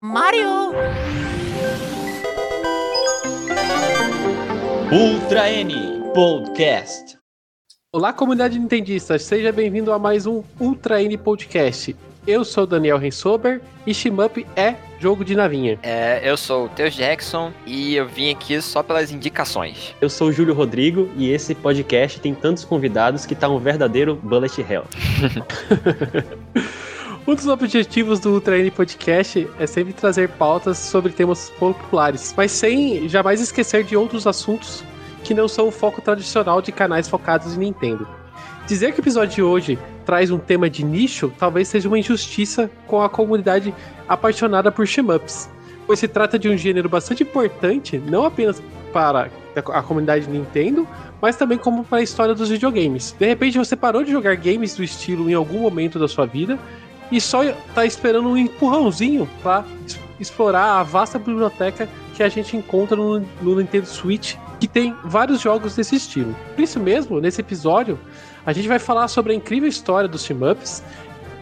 Mario! Ultra N Podcast. Olá, comunidade nintendista, seja bem-vindo a mais um Ultra N Podcast. Eu sou Daniel Rensober e Shimup é jogo de navinha. É, eu sou o Teus Jackson e eu vim aqui só pelas indicações. Eu sou o Júlio Rodrigo e esse podcast tem tantos convidados que tá um verdadeiro bullet hell. um dos objetivos do Ultra N Podcast é sempre trazer pautas sobre temas populares, mas sem jamais esquecer de outros assuntos que não são o foco tradicional de canais focados em Nintendo. Dizer que o episódio de hoje traz um tema de nicho talvez seja uma injustiça com a comunidade apaixonada por shmups, pois se trata de um gênero bastante importante, não apenas para a comunidade Nintendo, mas também como para a história dos videogames. De repente você parou de jogar games do estilo em algum momento da sua vida e só está esperando um empurrãozinho para explorar a vasta biblioteca que a gente encontra no, no Nintendo Switch, que tem vários jogos desse estilo. Por isso mesmo, nesse episódio, a gente vai falar sobre a incrível história dos team-ups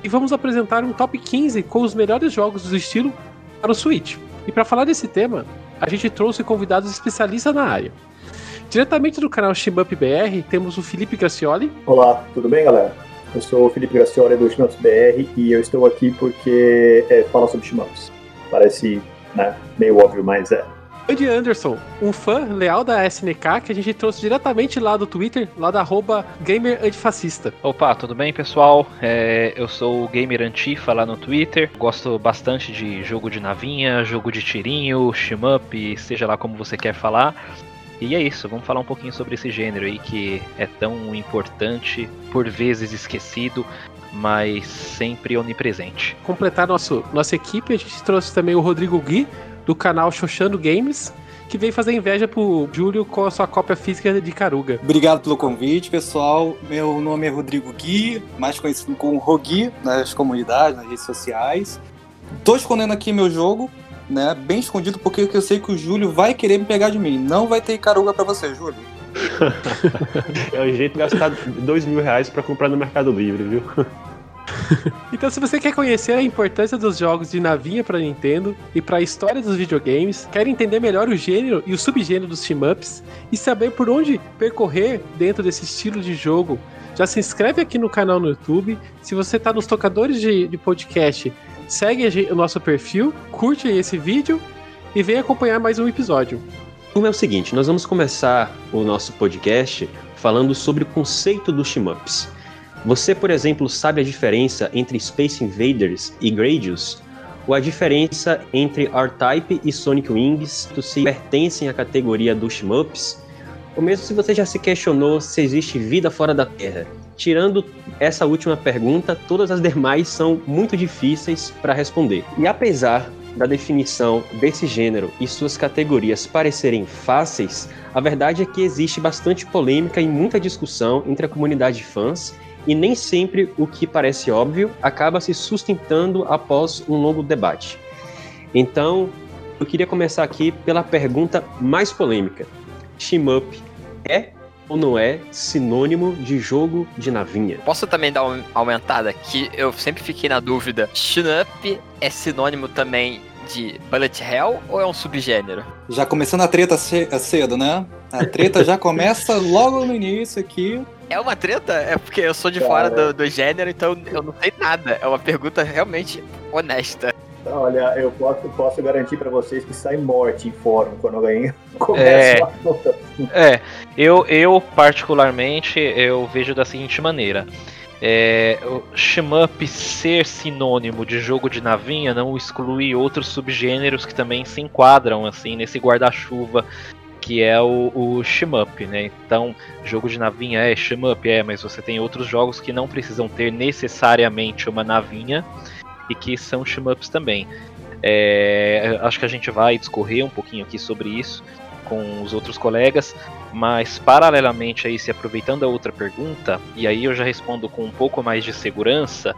e vamos apresentar um top 15 com os melhores jogos do estilo para o Switch. E para falar desse tema, a gente trouxe convidados especialistas na área. Diretamente do canal Shimup BR, temos o Felipe Gracioli. Olá, tudo bem, galera? Eu sou o Felipe Gracioli do Shimups BR e eu estou aqui porque é, fala sobre Shimups. Parece né, meio óbvio, mas é. Andy Anderson, um fã leal da SNK que a gente trouxe diretamente lá do Twitter, lá da arroba Gamer Antifascista. Opa, tudo bem pessoal? É, eu sou o Gamer Antifa lá no Twitter. Gosto bastante de jogo de navinha, jogo de tirinho, shmup, seja lá como você quer falar. E é isso, vamos falar um pouquinho sobre esse gênero aí que é tão importante, por vezes esquecido, mas sempre onipresente. Completar nosso, nossa equipe, a gente trouxe também o Rodrigo Gui, do canal Xoxando Games, que veio fazer inveja pro Júlio com a sua cópia física de Caruga. Obrigado pelo convite, pessoal. Meu nome é Rodrigo Gui, mais conhecido como Rogui nas comunidades, nas redes sociais. Tô escondendo aqui meu jogo, né? Bem escondido, porque eu sei que o Júlio vai querer me pegar de mim. Não vai ter Caruga para você, Júlio. é o jeito de gastar dois mil reais pra comprar no Mercado Livre, viu? então, se você quer conhecer a importância dos jogos de navinha para Nintendo e para a história dos videogames, quer entender melhor o gênero e o subgênero dos team-ups e saber por onde percorrer dentro desse estilo de jogo, já se inscreve aqui no canal no YouTube. Se você está nos tocadores de, de podcast, segue o nosso perfil, curte esse vídeo e vem acompanhar mais um episódio. Então é o seguinte, nós vamos começar o nosso podcast falando sobre o conceito dos team-ups. Você, por exemplo, sabe a diferença entre Space Invaders e Gradius? Ou a diferença entre R-Type e Sonic Wings se pertencem à categoria dos shmups? Ou mesmo se você já se questionou se existe vida fora da Terra? Tirando essa última pergunta, todas as demais são muito difíceis para responder. E apesar da definição desse gênero e suas categorias parecerem fáceis, a verdade é que existe bastante polêmica e muita discussão entre a comunidade de fãs e nem sempre o que parece óbvio acaba se sustentando após um longo debate. Então, eu queria começar aqui pela pergunta mais polêmica: Shmup é ou não é sinônimo de jogo de navinha? Posso também dar uma aumentada que eu sempre fiquei na dúvida. Shmup é sinônimo também de Bullet Hell ou é um subgênero? Já começando a treta cedo, né? A treta já começa logo no início aqui. É uma treta? É porque eu sou de Cara. fora do, do gênero, então eu não sei nada. É uma pergunta realmente honesta. Olha, eu posso, posso garantir para vocês que sai morte em fórum quando alguém começa é, é, eu, eu particularmente, eu vejo da seguinte maneira. É, o shmup ser sinônimo de jogo de navinha não exclui outros subgêneros que também se enquadram assim nesse guarda-chuva que é o, o shmup, né? Então, jogo de navinha é shmup, é, mas você tem outros jogos que não precisam ter necessariamente uma navinha e que são shmups também. É, acho que a gente vai discorrer um pouquinho aqui sobre isso com os outros colegas, mas paralelamente a isso, aproveitando a outra pergunta, e aí eu já respondo com um pouco mais de segurança,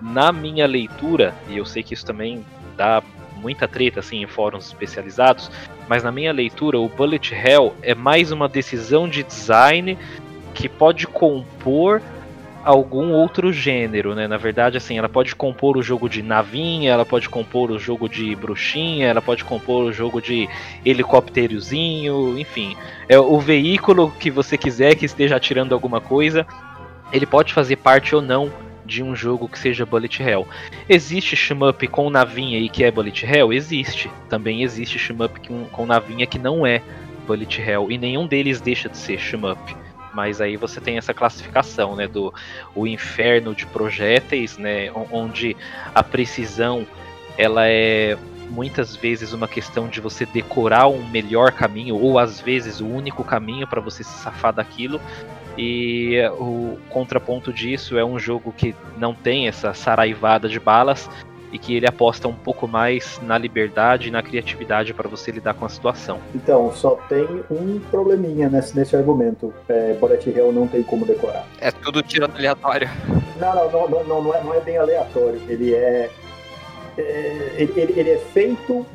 na minha leitura, e eu sei que isso também dá muita treta assim em fóruns especializados, mas na minha leitura o Bullet Hell é mais uma decisão de design que pode compor algum outro gênero, né? Na verdade, assim, ela pode compor o jogo de navinha, ela pode compor o jogo de bruxinha, ela pode compor o jogo de helicópterozinho, enfim. É o veículo que você quiser que esteja atirando alguma coisa, ele pode fazer parte ou não de um jogo que seja Bullet Hell. Existe shmup com navinha e que é Bullet Hell? Existe. Também existe shmup com, navinha que não é Bullet Hell e nenhum deles deixa de ser shmup. Mas aí você tem essa classificação, né, do o inferno de projéteis, né, onde a precisão ela é muitas vezes uma questão de você decorar um melhor caminho ou às vezes o único caminho para você se safar daquilo. E o contraponto disso é um jogo que não tem essa saraivada de balas, e que ele aposta um pouco mais na liberdade e na criatividade para você lidar com a situação. Então, só tem um probleminha nesse, nesse argumento. É, Bullet Hell não tem como decorar. É tudo tirando aleatório. Não, não, não, não, não, não, é, não é bem aleatório. Ele é. é ele, ele, é feito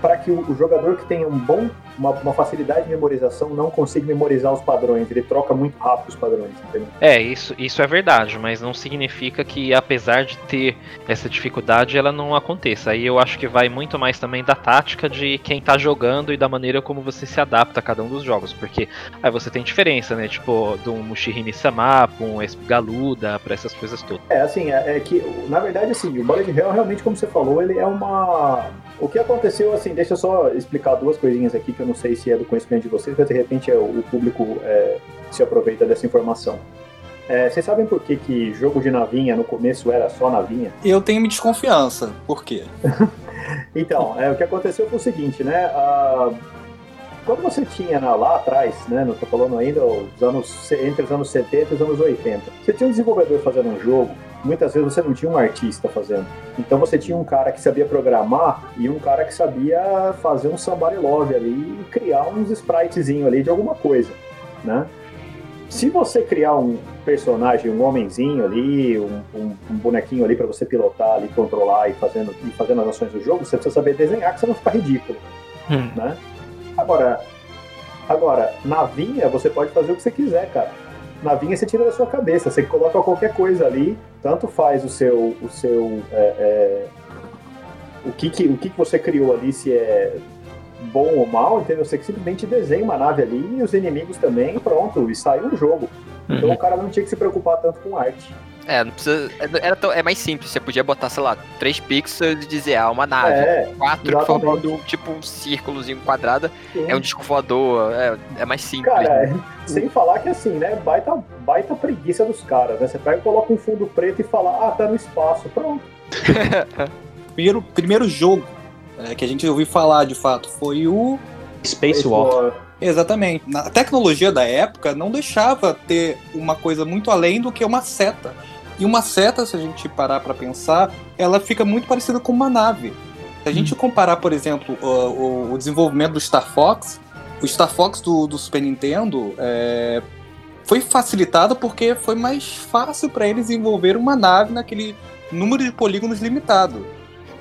para que o, o jogador que tenha um bom uma, uma, facilidade de memorização não consiga memorizar os padrões. Ele troca muito rápido os padrões, entendeu? É, isso, isso é verdade, mas não significa que, apesar de ter essa dificuldade, ela não aconteça. Aí eu acho que vai muito mais também da tática de quem tá jogando e da maneira como você se adapta a cada um dos jogos. Porque aí você tem diferença, né? Tipo, do Mushihime Sama, um Galuda, pra essas coisas todas. É, assim, é, é, que, na verdade, assim, o Bullet Hell, realmente, como você falou, ele é uma. O que aconteceu, assim, deixa eu só explicar duas coisinhas aqui que eu não sei se é do conhecimento de vocês, mas de repente é, o público é, se aproveita dessa informação. É, vocês sabem por que, que jogo de navinha no começo era só navinha? Eu tenho minha desconfiança. Por quê? então, é, o que aconteceu foi o seguinte, né? Quando você tinha lá atrás, né? Não tô falando ainda os anos, entre os anos 70 e os anos 80, você tinha um desenvolvedor fazendo um jogo muitas vezes você não tinha um artista fazendo. Então você tinha um cara que sabia programar e um cara que sabia fazer um somebody love ali e criar uns spritezinho ali de alguma coisa, né? Se você criar um personagem, um homenzinho ali, um, um, um bonequinho ali para você pilotar ali, controlar e fazendo, e fazendo as ações do jogo, você precisa saber desenhar, que você não ficar ridículo, hum. né? Agora, agora, na vinha você pode fazer o que você quiser, cara na vinha você tira da sua cabeça. Você coloca qualquer coisa ali, tanto faz o seu. O seu é, é, o, que, que, o que, que você criou ali, se é bom ou mal, entendeu? Você simplesmente desenha uma nave ali e os inimigos também, pronto, e saiu o jogo. Então uhum. o cara não tinha que se preocupar tanto com arte. É, não precisa. É, era tão, é mais simples, você podia botar, sei lá, três pixels e dizer, ah, uma nave. É, quatro formando tipo um círculozinho quadrado. Sim. É um disco voador, é, é mais simples. Cara, é, sem falar que assim, né? Baita, baita preguiça dos caras, né? Você pega e coloca um fundo preto e fala, ah, tá no espaço, pronto. primeiro, primeiro jogo é, que a gente ouviu falar de fato foi o Space War. Exatamente. A tecnologia da época não deixava ter uma coisa muito além do que uma seta. E uma seta, se a gente parar para pensar, ela fica muito parecida com uma nave. Se a gente hum. comparar, por exemplo, o, o, desenvolvimento do Star Fox, o Star Fox do, do Super Nintendo é, foi facilitado porque foi mais fácil para eles desenvolver uma nave naquele número de polígonos limitado.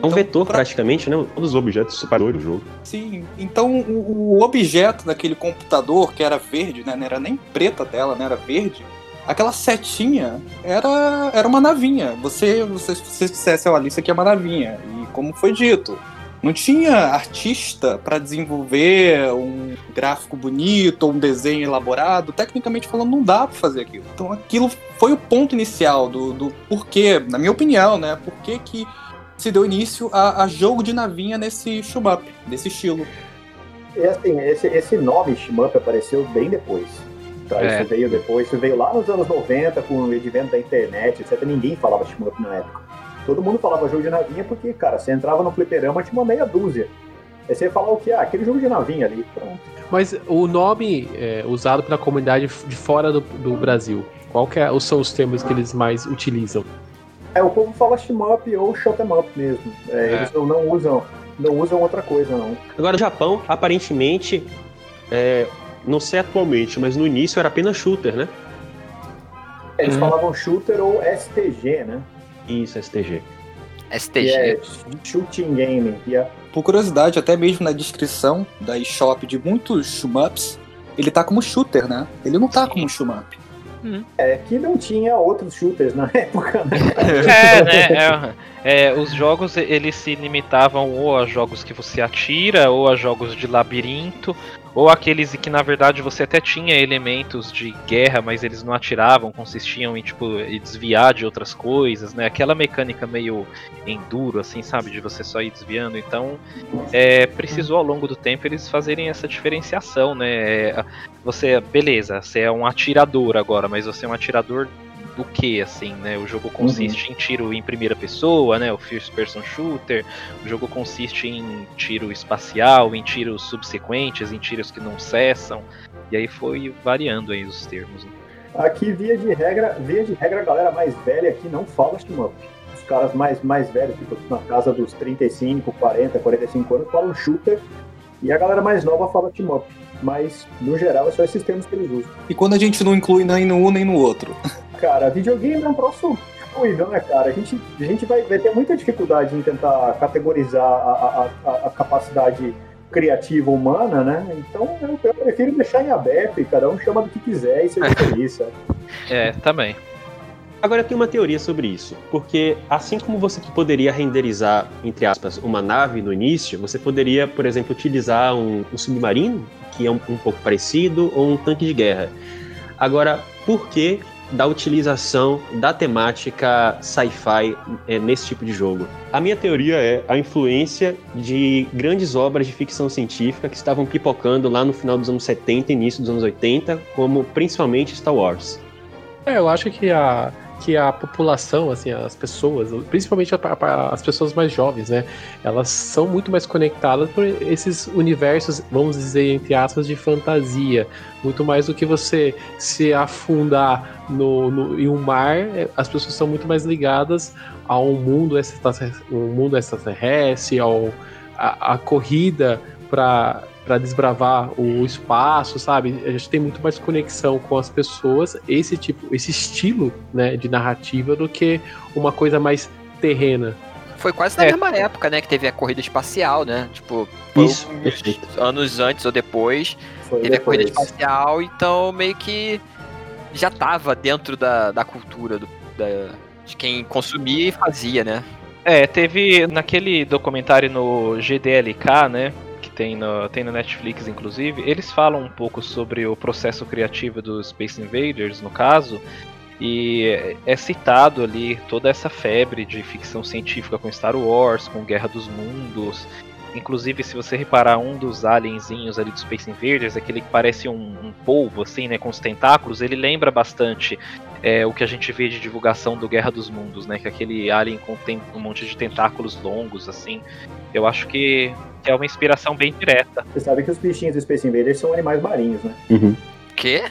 É um então, vetor pra... praticamente, né? Todos os objetos separadores do jogo. Sim, então o, o, objeto daquele computador, que era verde, né? Não era nem preta a tela, né? Era verde. Aquela setinha era, era uma navinha. Você, você, você dissesse, olha, isso aqui é uma navinha. E como foi dito, não tinha artista para desenvolver um gráfico bonito ou um desenho elaborado. Tecnicamente falando, não dá para fazer aquilo. Então aquilo foi o ponto inicial do, do porquê, na minha opinião, né? Por que que se deu início a, a jogo de navinha nesse shmup, desse estilo. E assim, esse, esse nome shmup apareceu bem depois. Tá? É. Isso veio depois, isso veio lá nos anos 90 com o advento da internet, etc. Ninguém falava shmup na época. Todo mundo falava jogo de navinha porque, cara, você entrava no fliperama tinha uma meia dúzia. Aí você ia falar o que? Ah, aquele jogo de navinha ali, pronto. Mas o nome é, usado pela comunidade de fora do, do Brasil, qual que é, são os termos que eles mais utilizam? É, o povo fala shmup ou shoot 'em up mesmo. É, é. Eles não, não, usam, não usam outra coisa, não. Agora, o Japão, aparentemente, é, não sei atualmente, mas no início era apenas shooter, né? Eles hum. falavam shooter ou STG, né? Isso, STG. STG. é shooting game. Yeah. Por curiosidade, até mesmo na descrição da eShop de muitos shmups, ele tá como shooter, né? Ele não tá Sim. como shmup. É que não tinha outros shooters na época, né? É, né? É, é, os jogos eles se limitavam ou a jogos que você atira, ou a jogos de labirinto, ou aqueles que na verdade você até tinha elementos de guerra, mas eles não atiravam, consistiam em tipo em desviar de outras coisas, né? Aquela mecânica meio enduro, assim, sabe, de você só ir desviando. Então, é, precisou ao longo do tempo eles fazerem essa diferenciação, né? É, Você, beleza, você é um atirador agora, mas você é um atirador do que, assim, né? O jogo consiste em tiro em primeira pessoa, né? O first person shooter. O jogo consiste em tiro espacial, em tiros subsequentes, em tiros que não cessam. E aí foi variando aí os termos. né? Aqui, via de regra, via de regra, a galera mais velha aqui não fala shmup. Os caras mais, mais velhos, tipo, na casa dos 35, 40, 45 anos, falam shooter. E a galera mais nova fala shmup. Mas, no geral, é só esses termos que eles usam. E quando a gente não inclui nem no um nem no outro? Cara, videogame é um troço fluido, né, cara? A gente, a gente vai, vai ter muita dificuldade em tentar categorizar a, a, a, a capacidade criativa humana, né? Então eu, eu prefiro deixar em aberto e cada um chama do que quiser e seja feliz, sabe? É, também. Agora eu tenho uma teoria sobre isso, porque assim como você poderia renderizar, entre aspas, uma nave no início, você poderia, por exemplo, utilizar um, um submarino, que é um, um pouco parecido, ou um tanque de guerra. Agora, por que da utilização da temática sci-fi é, nesse tipo de jogo? A minha teoria é a influência de grandes obras de ficção científica que estavam pipocando lá no final dos anos 70 e início dos anos 80, como principalmente Star Wars. É, eu acho que a, que a população, assim, as pessoas, principalmente a- a- as pessoas mais jovens, né? Elas são muito mais conectadas por esses universos, vamos dizer, entre aspas, de fantasia. Muito mais do que você se afundar no, no- em um mar, é, as pessoas são muito mais ligadas a um mundo extraterrestre, um mundo extraterrestre, ao, a, a corrida para para desbravar o espaço, sabe? A gente tem muito mais conexão com as pessoas, esse tipo, esse estilo, né, de narrativa do que uma coisa mais terrena. Foi quase na É. mesma época, né? Que teve a corrida espacial, né? Tipo, Isso, anos antes ou depois. Foi Teve a corrida depois. espacial, então meio que já tava dentro da, da cultura do, da- de quem consumia e fazia, né? É, teve naquele documentário no GDLK, né? Tem no, tem no Netflix, inclusive, eles falam um pouco sobre o processo criativo dos Space Invaders, no caso, e é- é citado ali toda essa febre de ficção científica com Star Wars, com Guerra dos Mundos. Inclusive, se você reparar, um dos alienzinhos ali dos Space Invaders, aquele que parece um, um polvo, assim, né, com os tentáculos, ele lembra bastante é, o que a gente vê de divulgação do Guerra dos Mundos, né? Que é aquele alien com um monte de tentáculos longos, assim. Eu acho que é uma inspiração bem direta. Você sabe que os bichinhos do Space Invaders são animais marinhos, né? Uhum. Quê?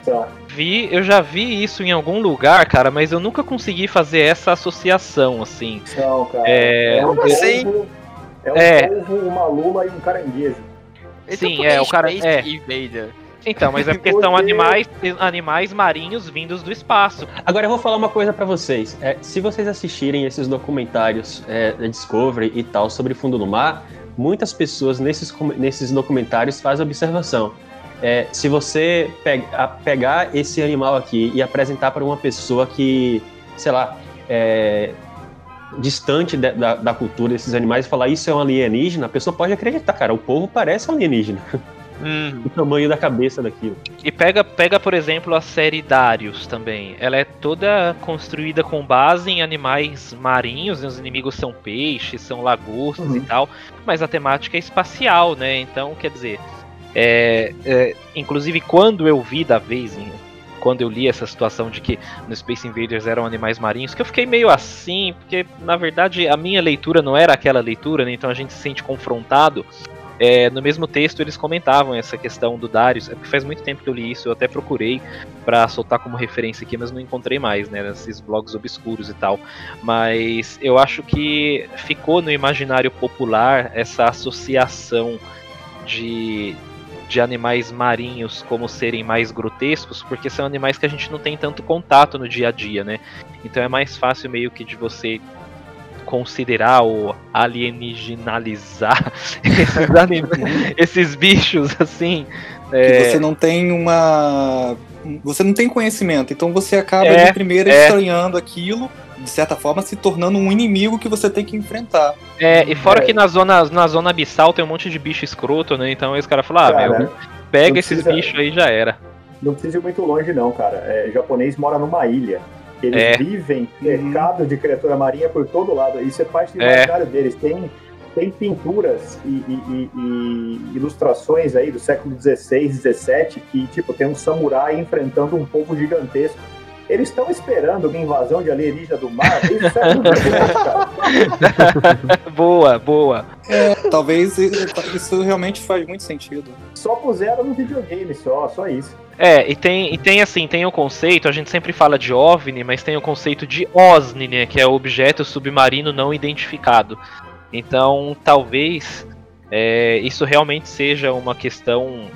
Vi, eu já vi isso em algum lugar, cara, mas eu nunca consegui fazer essa associação, assim. são, cara. É, um como assim? é um É. polvo, uma lula e um caranguejo. Sim, Então, é, por que o cara- Space é. Invader? Então, mas é porque são animais, animais marinhos vindos do espaço. Agora eu vou falar uma coisa pra vocês. É, se vocês assistirem esses documentários é, da Discovery e tal sobre fundo do mar, muitas pessoas nesses, nesses documentários fazem observação. É, se você pe- a- pegar esse animal aqui e apresentar para uma pessoa que, sei lá, é, distante da, da- da cultura desses animais e falar isso é um alienígena, a pessoa pode acreditar, cara. O povo parece um alienígena. O tamanho da cabeça daquilo. E pega, pega, por exemplo, a série Darius também. Ela é toda construída com base em animais marinhos, né? os inimigos são peixes, são lagostas Uhum. e tal, mas a temática é espacial, né? Então, quer dizer, é, é, inclusive quando eu vi da vez, em- quando eu li essa situação de que no Space Invaders eram animais marinhos, que eu fiquei meio assim, porque na verdade a minha leitura não era aquela leitura, né? Então a gente se sente confrontado. É, no mesmo texto eles comentavam essa questão do Darius, é porque faz muito tempo que eu li isso, eu até procurei pra soltar como referência aqui, mas não encontrei mais, né, nesses blogs obscuros e tal. Mas eu acho que ficou no imaginário popular essa associação de de animais marinhos como serem mais grotescos, porque são animais que a gente não tem tanto contato no dia a dia, né? Então é mais fácil meio que de você considerar ou alienígenalizar esses, anim- esses bichos assim. Que É, você não tem uma você não tem conhecimento, então você acaba É, de primeira é. estranhando aquilo, de certa forma se tornando um inimigo que você tem que enfrentar. É, e fora É. que na zona, na zona abissal tem um monte de bicho escroto, né? Então aí os caras falam, ah, Cara, meu, pega esses precisa- bichos aí e já era. Não precisa ir muito longe, não, cara. É, japonês mora numa ilha. Eles É. vivem cercado de criatura marinha por todo lado. Isso é parte do É. imaginário deles. Tem, tem pinturas e, e- e- e ilustrações aí do século XVI, XVII que, tipo, tem um samurai enfrentando um povo gigantesco. Eles estão esperando uma invasão de alienígena do mar desde o século XVII, cara. boa, boa. Talvez isso realmente faz muito sentido. Só puseram no videogame, só, só isso. É, e tem, e tem assim, tem o conceito, a gente sempre fala de OVNI, mas tem o conceito de OSNI, né, que é objeto submarino não identificado. Então, talvez é, isso realmente seja uma questão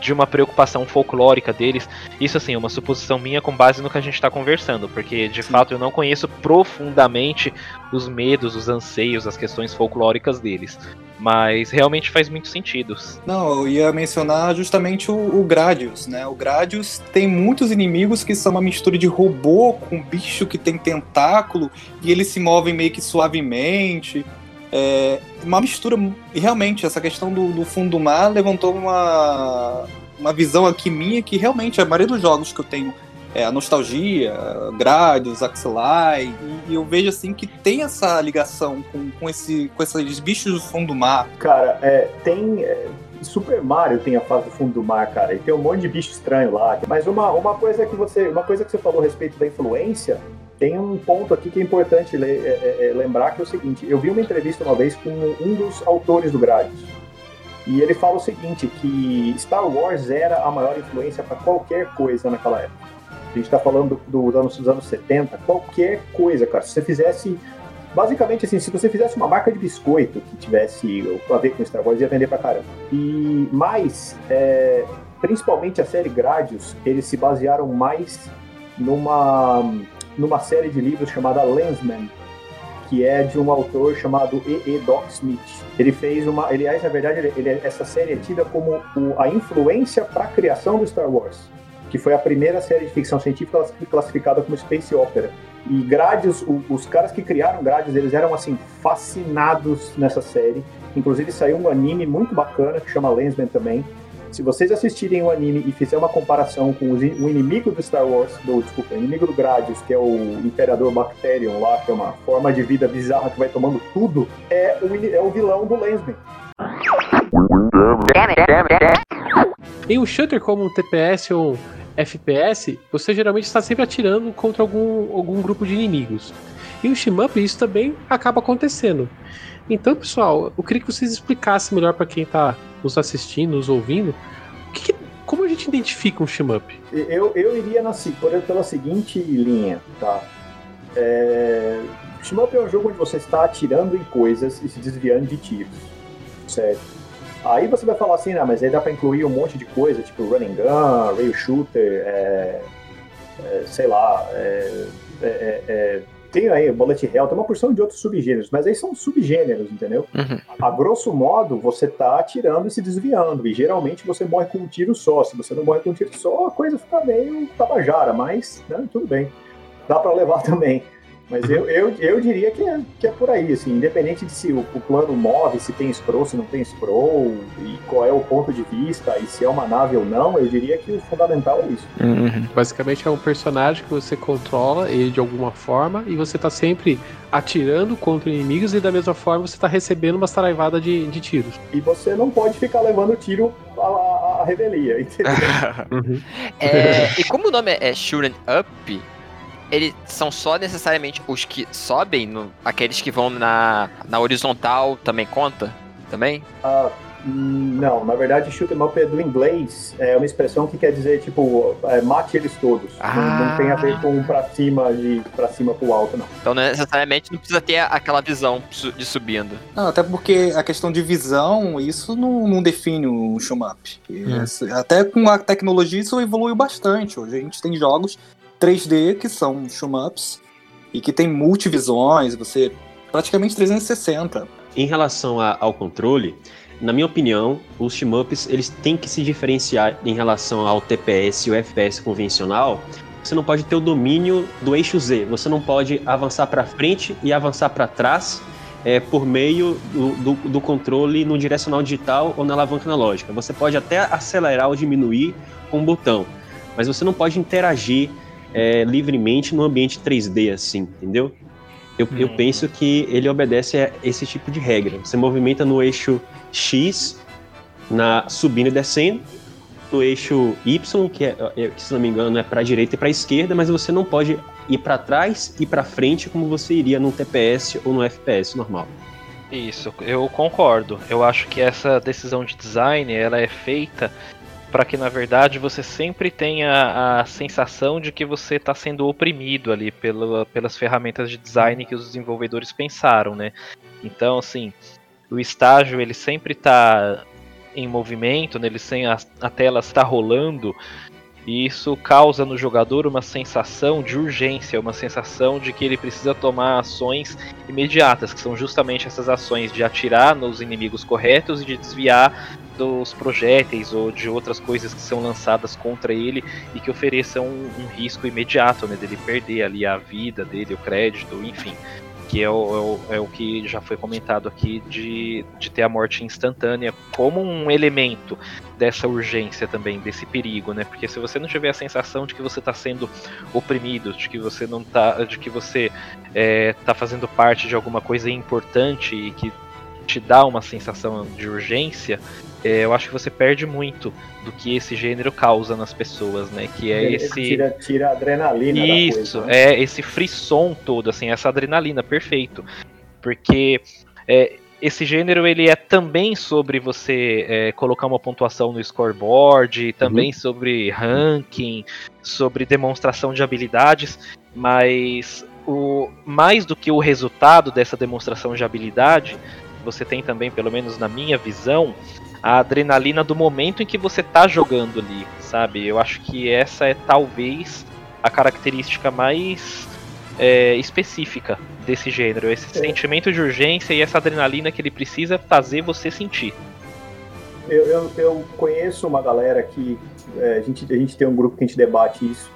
de uma preocupação folclórica deles. Isso assim, é uma suposição minha com base no que a gente está conversando, porque de fato eu não conheço profundamente os medos, os anseios, as questões folclóricas deles. Mas realmente faz muito sentido. Não, eu ia mencionar justamente o, o Gradius, né? O Gradius tem muitos inimigos que são uma mistura de robô com bicho que tem tentáculo e eles se movem meio que suavemente. É uma mistura. Realmente, essa questão do, do fundo do mar levantou uma, uma visão aqui minha que realmente a maioria dos jogos que eu tenho é a nostalgia, Gradius, Axelai, e, e eu vejo assim que tem essa ligação com, com, esse, com esses bichos do fundo do mar. Cara, é, tem. é, Super Mario tem a fase do fundo do mar, cara, e tem um monte de bicho estranho lá. Mas uma, uma coisa que você. Uma coisa que você falou a respeito da influência, tem um ponto aqui que é importante é- é- é lembrar que é o seguinte, eu vi uma entrevista uma vez com um dos autores do Gradius. E ele fala o seguinte, que Star Wars era a maior influência para qualquer coisa naquela época. Gente está falando do- dos anos, dos anos 70, qualquer coisa, cara. Se você fizesse basicamente assim, se você fizesse uma marca de biscoito que tivesse a ver com Star Wars, ia vender pra caramba. E mais, é, principalmente a série Gradius, eles se basearam mais numa, numa série de livros chamada Lensman, que é de um autor chamado E.E. Doc Smith. Ele fez uma, aliás, na verdade, ele, ele- essa série é tida como o- a influência para a criação do Star Wars, que foi a primeira série de ficção científica classificada como space opera. E Gradius, o- os caras que criaram Gradius, eles eram assim fascinados nessa série. Inclusive saiu um anime muito bacana que chama Lensman também. Se vocês assistirem o anime e fizer uma comparação com os o inimigo do Star Wars, do, desculpa, o inimigo do Gradius, que é o Imperador Bacterium lá, que é uma forma de vida bizarra que vai tomando tudo, é o, é o vilão do Lensman. Em um shooter como um TPS ou FPS, você geralmente está sempre atirando contra algum, algum grupo de inimigos. Em um shmup isso também acaba acontecendo. Então, pessoal, eu queria que vocês explicassem melhor para quem está nos assistindo, nos ouvindo, o que como a gente identifica um shmup? Eu, eu iria na, pela seguinte linha, tá? É, Shmup é um jogo onde você está atirando em coisas e se desviando de tiros, certo? Aí você vai falar assim, ah, mas aí dá pra incluir um monte de coisa, tipo running gun, rail shooter, é, é, sei lá, é, é, é, é, tem aí bullet hell, tem uma porção de outros subgêneros, mas aí são subgêneros, entendeu? Uhum. A grosso modo, você tá atirando e se desviando, e geralmente você morre com um tiro só. Se você não morre com um tiro só, a coisa fica meio tabajara, mas né, tudo bem. Dá pra levar também. Mas eu, eu, eu diria que é, que é por aí, assim, independente de se o, o plano move, se tem scroll, se não tem scroll, e qual é o ponto de vista, e se é uma nave ou não, eu diria que o fundamental é isso. Uhum. Basicamente é um personagem que você controla ele de alguma forma e você tá sempre atirando contra inimigos e da mesma forma você tá recebendo uma saraivada de, de tiros. E você não pode ficar levando tiro à, à, revelia, entendeu? É, e como o nome é Shooting Up, eles são só necessariamente os que sobem, no- aqueles que vão na, na horizontal também conta? Também? Ah, hum, não, na verdade, shoot 'em up é do inglês, é uma expressão que quer dizer, tipo, é, mate eles todos. Não, não Ah. tem a ver com pra cima, de pra cima pro alto, não. Então não necessariamente não precisa ter aquela visão de subindo. Não, até porque a questão de visão, isso não, não define um shmup. Isso- Até com a tecnologia isso evoluiu bastante. Hoje a gente tem jogos 3D que são shmups e que tem multivisões, você praticamente 360. Em relação a- ao controle, na minha opinião, os shmups eles têm que se diferenciar em relação ao TPS e o FPS convencional. Você não pode ter o domínio do eixo Z. Você não pode avançar para frente e avançar para trás é, por meio do, do, do, controle no direcional digital ou na alavanca analógica. Você pode até acelerar ou diminuir com o botão, mas você não pode interagir é, livremente no ambiente 3D assim, entendeu? Eu, hum. eu penso que ele obedece a esse tipo de regra. Você movimenta no eixo X, na subindo e descendo, no eixo Y, que, é, é que se não me engano é para a direita e para a esquerda, mas você não pode ir para trás e para frente como você iria num TPS ou no FPS normal. Isso, eu concordo. Eu acho que essa decisão de design ela é feita para que na verdade você sempre tenha a sensação de que você está sendo oprimido ali pela, pelas ferramentas de design que os desenvolvedores pensaram, né? Então, assim, o estágio ele sempre está em movimento, né? ele sem a, a tela está rolando e isso causa no jogador uma sensação de urgência, uma sensação de que ele precisa tomar ações imediatas, que são justamente essas ações de atirar nos inimigos corretos e de desviar dos projéteis ou de outras coisas que são lançadas contra ele e que ofereçam um, um risco imediato, né, dele perder ali a vida dele, o crédito, enfim que é o, é o, é o, que já foi comentado aqui de, de ter a morte instantânea como um elemento dessa urgência também, desse perigo, né? Porque se você não tiver a sensação de que você está sendo oprimido, de que você não tá, de que você é, tá fazendo parte de alguma coisa importante e que te dá uma sensação de urgência, é, eu acho que você perde muito do que esse gênero causa nas pessoas, né? Que é, esse. Tira, tira a adrenalina Isso, coisa, né? é esse frisson todo, assim, essa adrenalina, perfeito. Porque é, esse gênero ele é também sobre você é, colocar uma pontuação no scoreboard, também uhum. sobre ranking, sobre demonstração de habilidades, mas o mais do que o resultado dessa demonstração de habilidade, você tem também, pelo menos na minha visão, a adrenalina do momento em que você tá jogando ali, sabe? Eu acho que essa é talvez a característica mais é, específica desse gênero, esse é. sentimento de urgência e essa adrenalina que ele precisa fazer você sentir. Eu, eu, eu conheço uma galera que é, a, gente, a gente tem um grupo que a gente debate isso,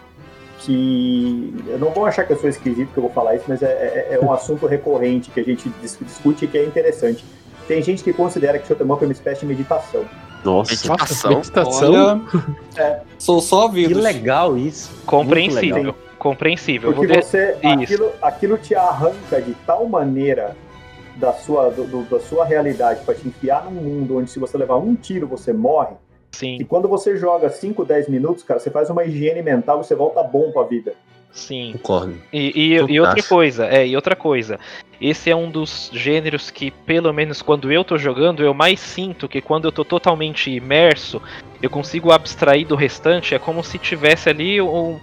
que eu não vou achar que eu sou esquisito que eu vou falar isso, mas é, é, é um assunto recorrente que a gente discute e que é interessante tem gente que considera que up é uma espécie de meditação. Nossa, meditação. meditação. Olha, é, sou só ouvido. Que legal isso. Compreensível. Compreensível. Porque você, aquilo, aquilo te arranca de tal maneira da sua, do, do, da sua realidade para te enfiar num mundo onde se você levar um tiro você morre. Sim. E quando você joga 5, 10 minutos, cara, você faz uma higiene mental e você volta bom pra vida. Sim. Concordo. E, e, e, outra coisa, é, e outra coisa. Esse é um dos gêneros que, pelo menos quando eu tô jogando, eu mais sinto que quando eu tô totalmente imerso, eu consigo abstrair do restante. É como se tivesse ali um.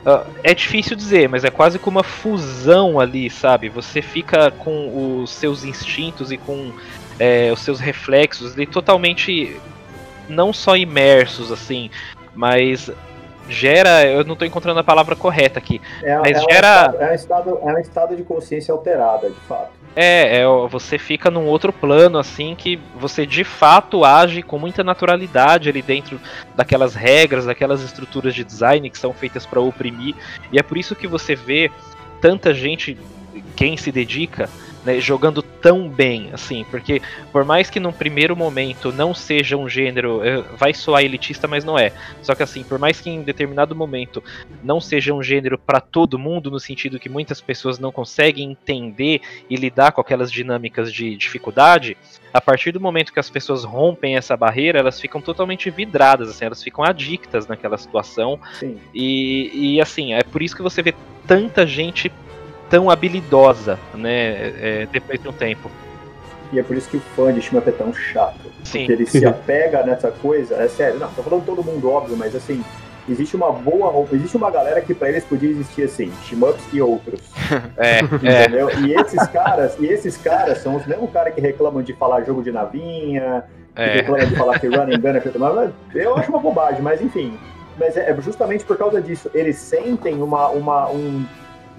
Uh, é difícil dizer, mas é quase como uma fusão ali, sabe? Você fica com os seus instintos e com é, os seus reflexos ali totalmente não só imersos assim, mas gera. Eu não estou encontrando a palavra correta aqui. É, mas é gera. Um estado, é, um estado, é um estado de consciência alterada, de fato. É, é, você fica num outro plano, assim, que você de fato age com muita naturalidade ali dentro daquelas regras, daquelas estruturas de design que são feitas para oprimir. E é por isso que você vê tanta gente, quem se dedica, né, jogando tão bem, assim, porque por mais que num primeiro momento não seja um gênero, é, vai soar elitista, mas não é. Só que assim, por mais que em determinado momento não seja um gênero para todo mundo, no sentido que muitas pessoas não conseguem entender e lidar com aquelas dinâmicas de dificuldade, a partir do momento que as pessoas rompem essa barreira, elas ficam totalmente vidradas, assim, elas ficam adictas naquela situação. Sim. E, e assim, é por isso que você vê tanta gente tão habilidosa, né, é, depois de um tempo. E é por isso que o fã de Shmup é tão chato. Sim. Porque ele se apega nessa coisa, é sério, não, tô falando todo mundo óbvio, mas assim, existe uma boa existe uma galera que para eles podia existir assim, Shmups e outros. É, entendeu? É. E esses caras, e esses caras são os mesmos caras que reclamam de falar jogo de navinha, que É. reclamam de falar que running gun é feito. Eu acho uma bobagem, mas enfim. Mas é é justamente por causa disso. Eles sentem uma, uma, um,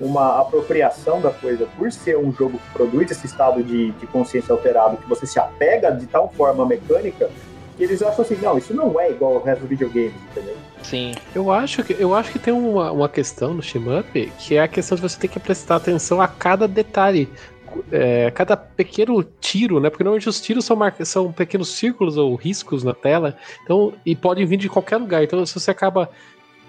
uma apropriação da coisa por ser um jogo que produz esse estado de, de consciência alterado, que você se apega de tal forma mecânica, que eles acham assim, não, isso não é igual ao resto do videogame, entendeu? Sim. Eu acho que, eu acho que tem uma, uma questão no Shmup que é a questão de você ter que prestar atenção a cada detalhe. É, cada pequeno tiro, né? Porque normalmente os tiros são, marca, são pequenos círculos ou riscos na tela, então e podem vir de qualquer lugar. Então, se você acaba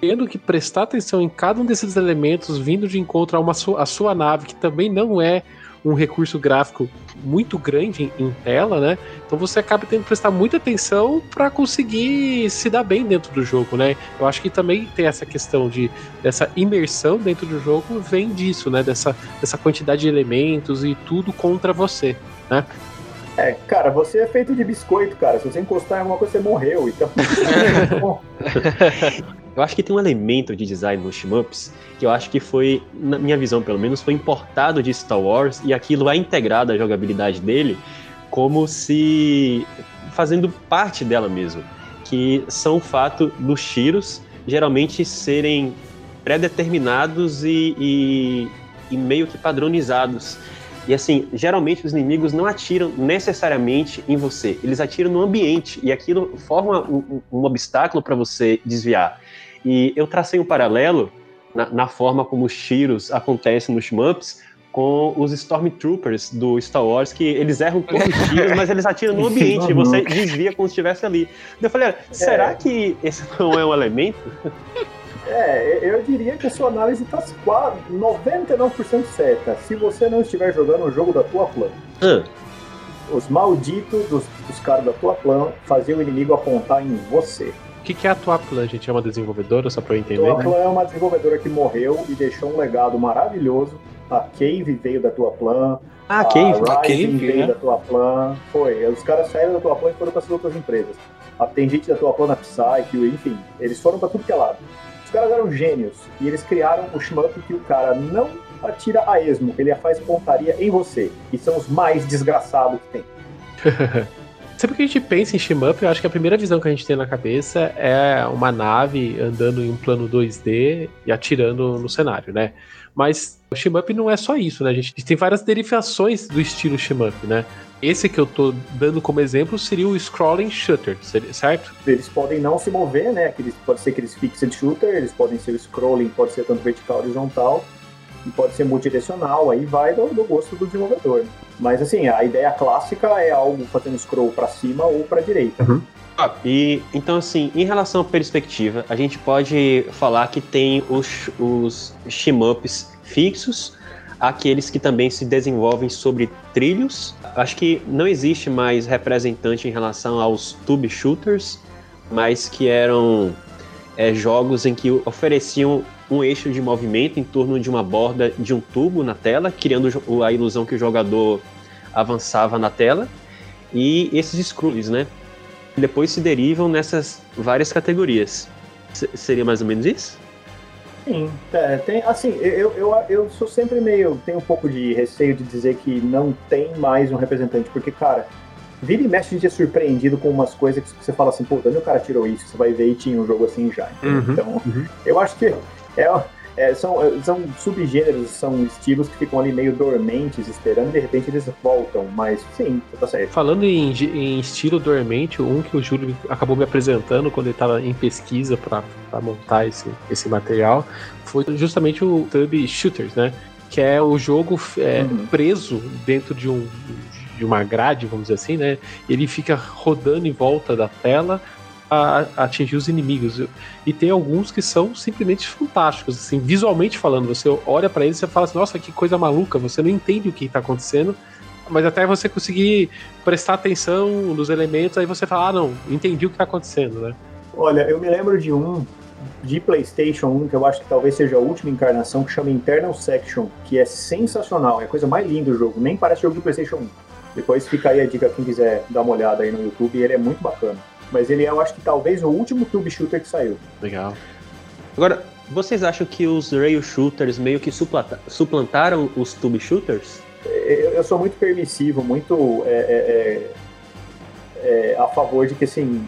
tendo que prestar atenção em cada um desses elementos, vindo de encontro a, uma su a sua nave, que também não é um recurso gráfico muito grande em, em tela, né? Então você acaba tendo que prestar muita atenção para conseguir se dar bem dentro do jogo, né? Eu acho que também tem essa questão de dessa imersão dentro do jogo vem disso, né? Dessa, dessa quantidade de elementos e tudo contra você, né? É, cara, você é feito de biscoito, cara. Se você encostar em alguma coisa, você morreu. Então. Eu acho que tem um elemento de design no shmups que eu acho que foi, na minha visão pelo menos, foi importado de Star Wars e aquilo é integrado à jogabilidade dele como se fazendo parte dela mesmo, que são o fato dos tiros geralmente serem pré-determinados e, e, e meio que padronizados. E assim, geralmente os inimigos não atiram necessariamente em você, eles atiram no ambiente e aquilo forma um, um obstáculo para você desviar. E eu tracei um paralelo na, na forma como os tiros acontecem nos shmups com os Stormtroopers do Star Wars, que eles erram todos os tiros, mas eles atiram no ambiente e você desvia como se estivesse ali. Eu falei, será é. que esse não é um elemento? É, eu diria que a sua análise está 99% certa. Se você não estiver jogando o jogo da tua clã, ah. os malditos dos, dos caras da tua clã faziam o inimigo apontar em você. O que, que é a tua Plan, gente? É uma desenvolvedora, só pra eu entender? Tua Plan é uma desenvolvedora que morreu e deixou um legado maravilhoso. A Cave veio da tua Plan. Ah, a Cave, a Cave veio né? da tua Plan. Foi, os caras saíram da tua Plan e foram para as outras empresas. A, tem gente da tua Plan na Psyche, enfim, eles foram para tudo que é lado. Os caras eram gênios e eles criaram o shmup que o cara não atira a esmo, ele faz pontaria em você. E são os mais desgraçados que tem. Sempre que a gente pensa em shmup, eu acho que a primeira visão que a gente tem na cabeça é uma nave andando em um plano 2D e atirando no cenário, né? Mas o shmup não é só isso, né? A gente tem várias derivações do estilo shmup, né? Esse que eu tô dando como exemplo seria o scrolling shooter, certo? Eles podem não se mover, né? Pode ser aqueles fixed shooter, eles podem ser o scrolling, pode ser tanto vertical horizontal, e pode ser multidirecional, aí vai do, do gosto do desenvolvedor. Mas assim, a ideia clássica é algo fazendo scroll para cima ou para direita. Uhum. Ah, e então assim, em relação à perspectiva, a gente pode falar que tem os, os shimups fixos, aqueles que também se desenvolvem sobre trilhos. Acho que não existe mais representante em relação aos tube shooters, mas que eram é, jogos em que ofereciam um eixo de movimento em torno de uma borda de um tubo na tela, criando a ilusão que o jogador avançava na tela. E esses scrolls, né? Depois se derivam nessas várias categorias. S seria mais ou menos isso? Sim, é, tem, assim, eu, eu, eu sou sempre meio, tenho um pouco de receio de dizer que não tem mais um representante, porque, cara, vira e mexe a gente é surpreendido com umas coisas que você fala assim, pô, onde o cara tirou isso? Você vai ver e tinha um jogo assim já. Uhum, então, uhum. eu acho que é, é, são, são subgêneros, são estilos que ficam ali meio dormentes, esperando, e de repente eles voltam, mas sim, tá certo. Falando em, em estilo dormente, um que o Júlio acabou me apresentando quando ele estava em pesquisa para montar esse, esse material, foi justamente o Tub Shooters, né? Que é o jogo é, uhum. preso dentro de um de uma grade, vamos dizer assim, né? Ele fica rodando em volta da tela, a, atingir os inimigos. E tem alguns que são simplesmente fantásticos, assim, visualmente falando. Você olha para eles e fala assim, nossa, que coisa maluca, você não entende o que está acontecendo, mas até você conseguir prestar atenção nos elementos, aí você fala, ah, não, entendi o que está acontecendo, né? Olha, eu me lembro de um de PlayStation 1, que eu acho que talvez seja a última encarnação, que chama Internal Section, que é sensacional, é a coisa mais linda do jogo, nem parece jogo de PlayStation 1. Depois fica aí a dica quem quiser dar uma olhada aí no YouTube, ele é muito bacana. Mas ele é, eu acho que talvez o último tube shooter que saiu. Legal. Agora, vocês acham que os rail shooters meio que suplantaram os tube shooters? Eu, sou muito permissivo, muito é, é, é, é, a favor de que assim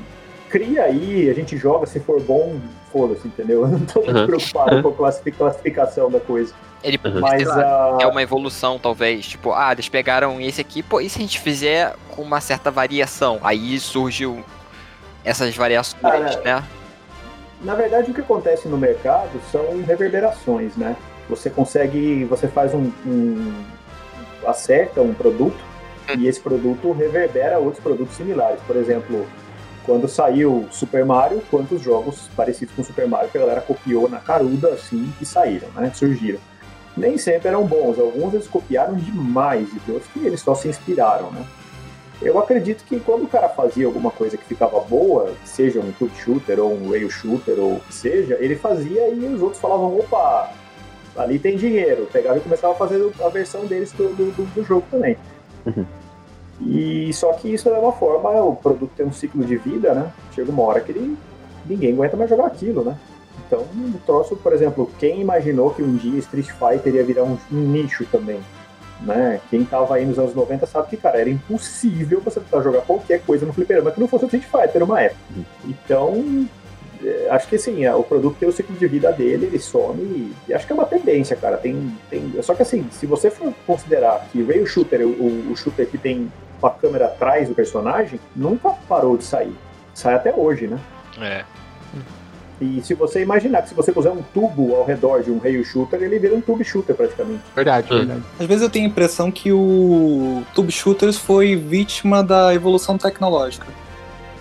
cria aí, a gente joga, se for bom, foda-se, entendeu? Eu não tô muito Uhum. preocupado com a classifi- classificação da coisa. Ele Uhum. Mas lá, a. é uma evolução, talvez. Tipo, ah, eles pegaram esse aqui, pô, e se a gente fizer com uma certa variação? Aí surgiu essas variações, Cara, né? Na verdade, o que acontece no mercado são reverberações, né? Você consegue, você faz um, um acerta um produto e esse produto reverbera outros produtos similares. Por exemplo, quando saiu Super Mario, quantos jogos parecidos com Super Mario que a galera copiou na caruda assim que saíram, né? Surgiram. Nem sempre eram bons, alguns eles copiaram demais e outros que eles só se inspiraram, né? Eu acredito que quando o cara fazia alguma coisa que ficava boa, seja um tube shooter ou um rail shooter ou o que seja, ele fazia e os outros falavam, opa, ali tem dinheiro. Pegava e começava a fazer a versão deles do, do, do- do jogo também. Uhum. E só que isso é uma forma, o produto tem um ciclo de vida, né? Chega uma hora que ele, ninguém aguenta mais jogar aquilo, né? Então, o troço, por exemplo, quem imaginou que um dia Street Fighter ia virar um, um nicho também? Né? Quem tava aí nos anos 90 sabe que, cara, era impossível você tentar jogar qualquer coisa no fliperama que não fosse o Street Fighter uma época. Então, é, acho que assim, é, o produto tem o ciclo de vida dele, ele some e, e acho que é uma tendência, cara. Tem, tem, só que assim, se você for considerar que Rail Shooter, o, o shooter que tem uma câmera atrás do personagem, nunca parou de sair. Sai até hoje, né? É. E se você imaginar que se você puser um tubo ao redor de um rail shooter, ele vira um tube shooter praticamente. Verdade, Hum. verdade. Às vezes eu tenho a impressão que o Tube Shooters foi vítima da evolução tecnológica.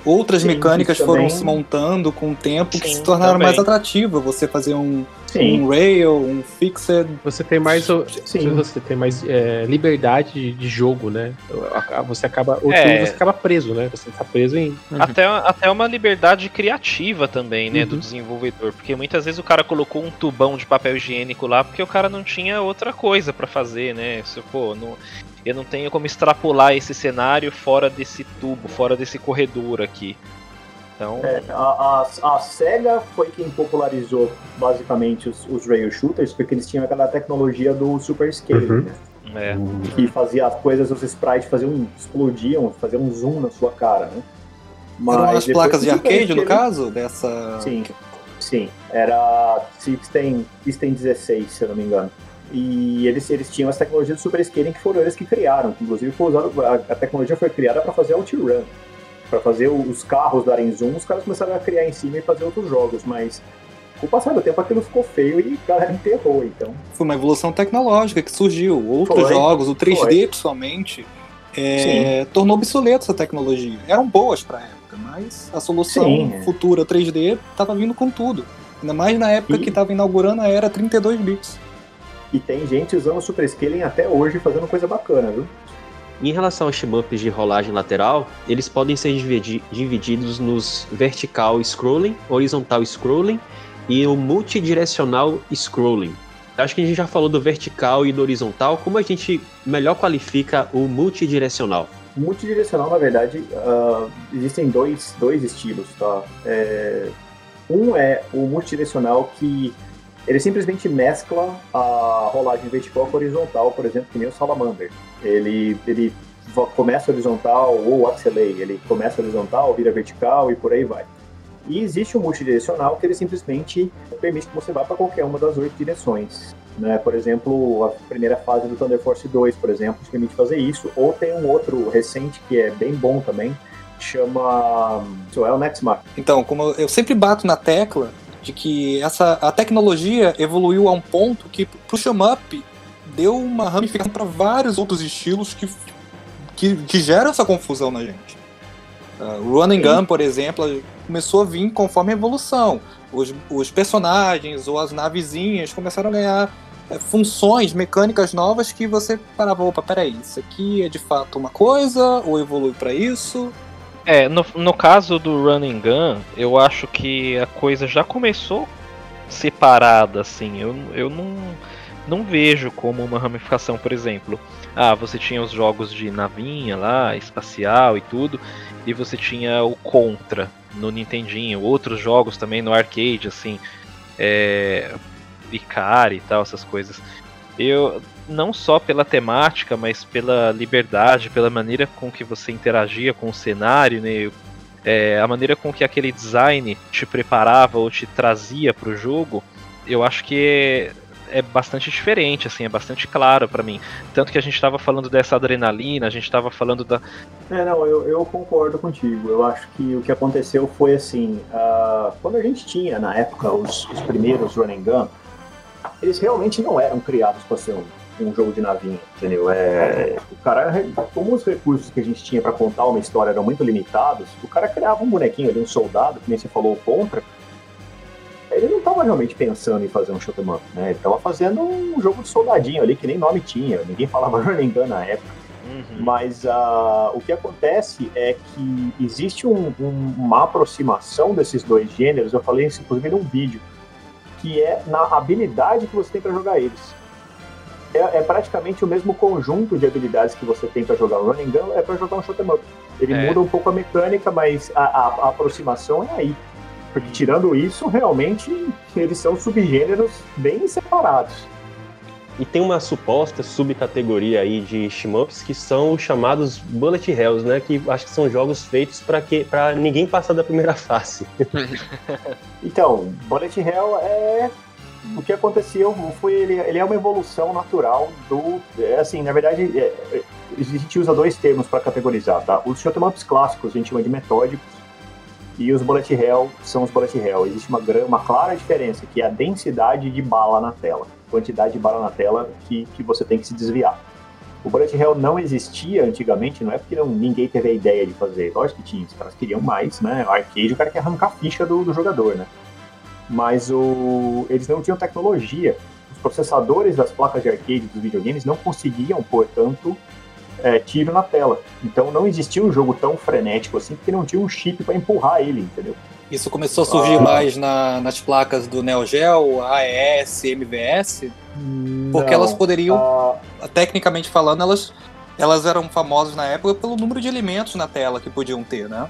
Outras Sim, mecânicas foram também. se montando com o tempo que Sim, se tornaram também. mais atrativas. Você fazer um, Sim, um rail, um fixed. Você tem mais, sim. você tem mais é, liberdade de, de jogo, né? Você acaba, o É. você acaba preso, né? Você tá preso em. Até, até uma liberdade criativa também, né, do Uhum. desenvolvedor. Porque muitas vezes o cara colocou um tubão de papel higiênico lá porque o cara não tinha outra coisa pra fazer, né? Se, pô, não, eu não tenho como extrapolar esse cenário fora desse tubo, fora desse corredor aqui. Então, É, a, a, a SEGA foi quem popularizou basicamente os, os rail shooters, porque eles tinham aquela tecnologia do super scale, Uhum. né? é. que fazia as coisas, os sprites faziam, explodiam, faziam um zoom na sua cara, né? Eram as placas de arcade, no caso? Dessa. Sim, sim. Era System, System 16, se eu não me engano. E eles, eles tinham essa tecnologia do Super Scaling que foram eles que criaram. que Inclusive, foi usado, a, a tecnologia foi criada para fazer OutRun. Para fazer os carros darem zoom, os caras começaram a criar em cima e fazer outros jogos. Mas, com o passar do tempo, aquilo ficou feio e a galera enterrou. Então, Foi uma evolução tecnológica que surgiu. Outros Foi, jogos, o 3D foi. principalmente, é, tornou obsoleta essa tecnologia. Eram boas pra época, mas a solução Sim, é. futura 3D tava vindo com tudo. Ainda mais na época E- que tava inaugurando a era 32 bits. e tem gente usando o Super Scaling até hoje fazendo coisa bacana, viu? Em relação aos shmups de rolagem lateral, eles podem ser dividi- divididos nos vertical scrolling, horizontal scrolling e o multidirecional scrolling. Acho que a gente já falou do vertical e do horizontal. Como a gente melhor qualifica o multidirecional? Multidirecional, na verdade, ah, existem dois, dois estilos, tá? É, um é o multidirecional que ele simplesmente mescla a rolagem vertical com horizontal, por exemplo, que nem o Salamander. Ele, ele começa horizontal ou axelei, ele começa horizontal, vira vertical e por aí vai. E existe o multidirecional que ele simplesmente permite que você vá para qualquer uma das oito direções. Né? Por exemplo, a primeira fase do Thunder Force 2, por exemplo, te permite fazer isso. Ou tem um outro recente que é bem bom também, chama Soel Next Mark. Então, como eu sempre bato na tecla de que essa a tecnologia evoluiu a um ponto que pro shmup deu uma ramificação para vários outros estilos que, que, que geram essa confusão na gente. Uh, o Run and Gun, por exemplo, começou a vir conforme a evolução. Os, os personagens ou as navezinhas começaram a ganhar é, funções mecânicas novas que você parava, opa, peraí, isso aqui é de fato uma coisa ou evolui para isso? É, no, no caso do Run and Gun, eu acho que a coisa já começou separada, assim. Eu, eu não, não vejo como uma ramificação, por exemplo. Ah, você tinha os jogos de navinha lá, espacial e tudo, e você tinha o Contra no Nintendinho, outros jogos também no arcade, assim, é, Ikari e tal, essas coisas. Eu, não só pela temática, mas pela liberdade, pela maneira com que você interagia com o cenário, né? é, a maneira com que aquele design te preparava ou te trazia para o jogo, eu acho que é, é bastante diferente, assim, é bastante claro para mim. Tanto que a gente estava falando dessa adrenalina, a gente estava falando da. É, não, eu, eu concordo contigo. Eu acho que o que aconteceu foi assim: uh, quando a gente tinha na época os, os primeiros Run and Gun, eles realmente não eram criados para ser um um jogo de navinha, entendeu? É, o cara, como os recursos que a gente tinha para contar uma história eram muito limitados, o cara criava um bonequinho ali, um soldado, que nem você falou, contra. Ele não estava realmente pensando em fazer um shoot 'em up, né? Ele estava fazendo um jogo de soldadinho ali, que nem nome tinha, ninguém falava running gun na época. Uhum. Mas uh, o que acontece é que existe um, um, uma aproximação desses dois gêneros, eu falei isso inclusive num vídeo, que é na habilidade que você tem para jogar eles é, é, praticamente o mesmo conjunto de habilidades que você tem para jogar um running gun, é para jogar um shoot'em up. Ele é. muda um pouco a mecânica, mas a, a, a, aproximação é aí. Porque tirando isso, realmente eles são subgêneros bem separados. E tem uma suposta subcategoria aí de shmups que são os chamados bullet hells, né? Que acho que são jogos feitos para que para ninguém passar da primeira fase. então, bullet hell é o que aconteceu foi ele, ele é uma evolução natural do. É, assim, na verdade, é, é a gente usa dois termos para categorizar, tá? Os shoot'em ups clássicos a gente chama de metódicos e os bullet hell são os bullet hell. Existe uma, uma clara diferença, que é a densidade de bala na tela, quantidade de bala na tela que, que você tem que se desviar. O bullet hell não existia antigamente, não é porque não, ninguém teve a ideia de fazer. Lógico que tinha, os caras queriam mais, né? O arcade, o cara quer arrancar a ficha do, do jogador, né? mas o, eles não tinham tecnologia. Os processadores das placas de arcade dos videogames não conseguiam, portanto, é, tiro na tela. Então não existia um jogo tão frenético assim, porque não tinha um chip para empurrar ele, entendeu? Isso começou a surgir ah. mais na, nas placas do Neo Geo, AES, MVS, porque não, elas poderiam, ah. tecnicamente falando, elas, elas eram famosas na época pelo número de elementos na tela que podiam ter, né?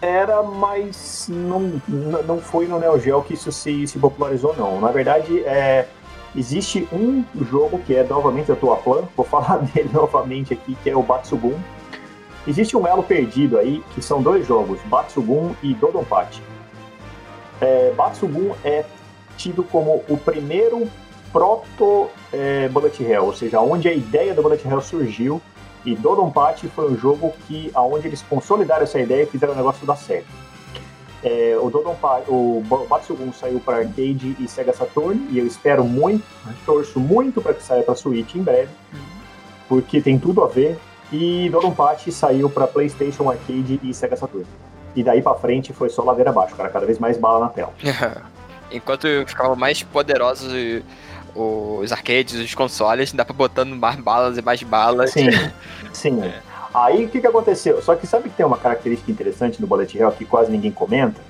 era, mas não, não foi no Neo Geo que isso se, se popularizou, não. Na verdade, é, existe um jogo que é, novamente, a tua plan, vou falar dele novamente aqui, que é o Batsugun. Existe um elo perdido aí, que são dois jogos, Batsugun e Dodonpachi. É, Batsugun é tido como o primeiro proto é, Bullet Hell, ou seja, onde a ideia do Bullet Hell surgiu e Dodonpachi foi um jogo que, aonde eles consolidaram essa ideia e fizeram o negócio dar certo. É, o Dodonpachi, o Batsugun saiu para arcade e Sega Saturn e eu espero muito, torço muito para que saia para Switch em breve, porque tem tudo a ver. E Dodonpachi saiu para PlayStation Arcade e Sega Saturn. E daí para frente foi só ladeira abaixo, cara, cada vez mais bala na tela. Enquanto ficava mais poderosos os arcades, os consoles, dá pra botando mais balas e mais balas. Sim, sim. É. Aí o que, que aconteceu? Só que sabe que tem uma característica interessante no Bullet Hell que quase ninguém comenta?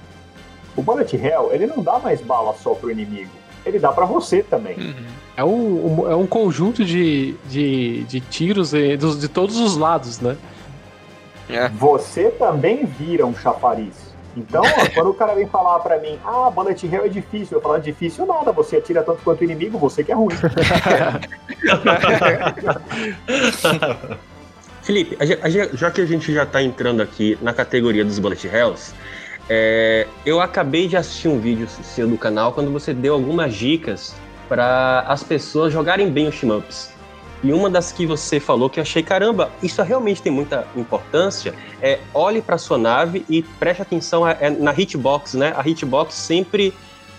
O Bullet Hell, ele não dá mais bala só pro inimigo, ele dá para você também. Uhum. É, um, um, é um conjunto de, de, de tiros de, de todos os lados, né? É. Você também vira um chafariz. Então, quando o cara vem falar pra mim, ah, bullet hell é difícil, eu falo, difícil nada, você atira tanto quanto o inimigo, você que é ruim. Felipe, já que a gente já tá entrando aqui na categoria dos bullet hells, é, eu acabei de assistir um vídeo seu do canal quando você deu algumas dicas para as pessoas jogarem bem os shmups. E uma das que você falou que eu achei, caramba, isso realmente tem muita importância, é olhe para sua nave e preste atenção é, na hitbox, né? A hitbox sempre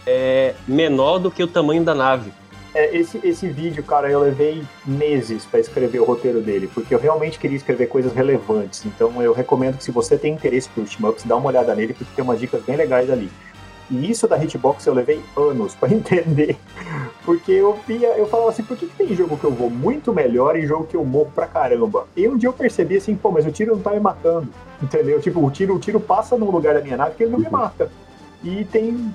é menor do que o tamanho da nave. É, esse, esse vídeo, cara, eu levei meses para escrever o roteiro dele, porque eu realmente queria escrever coisas relevantes. Então eu recomendo que se você tem interesse por Shmups, dá uma olhada nele, porque tem umas dicas bem legais ali. E isso da hitbox eu levei anos para entender. Porque eu via, eu falava assim, por que, que, tem jogo que eu vou muito melhor e jogo que eu morro pra caramba? E um dia eu percebi assim, pô, mas o tiro não tá me matando. Entendeu? Tipo, o tiro, o tiro passa num lugar da minha nave que ele não me mata. E tem.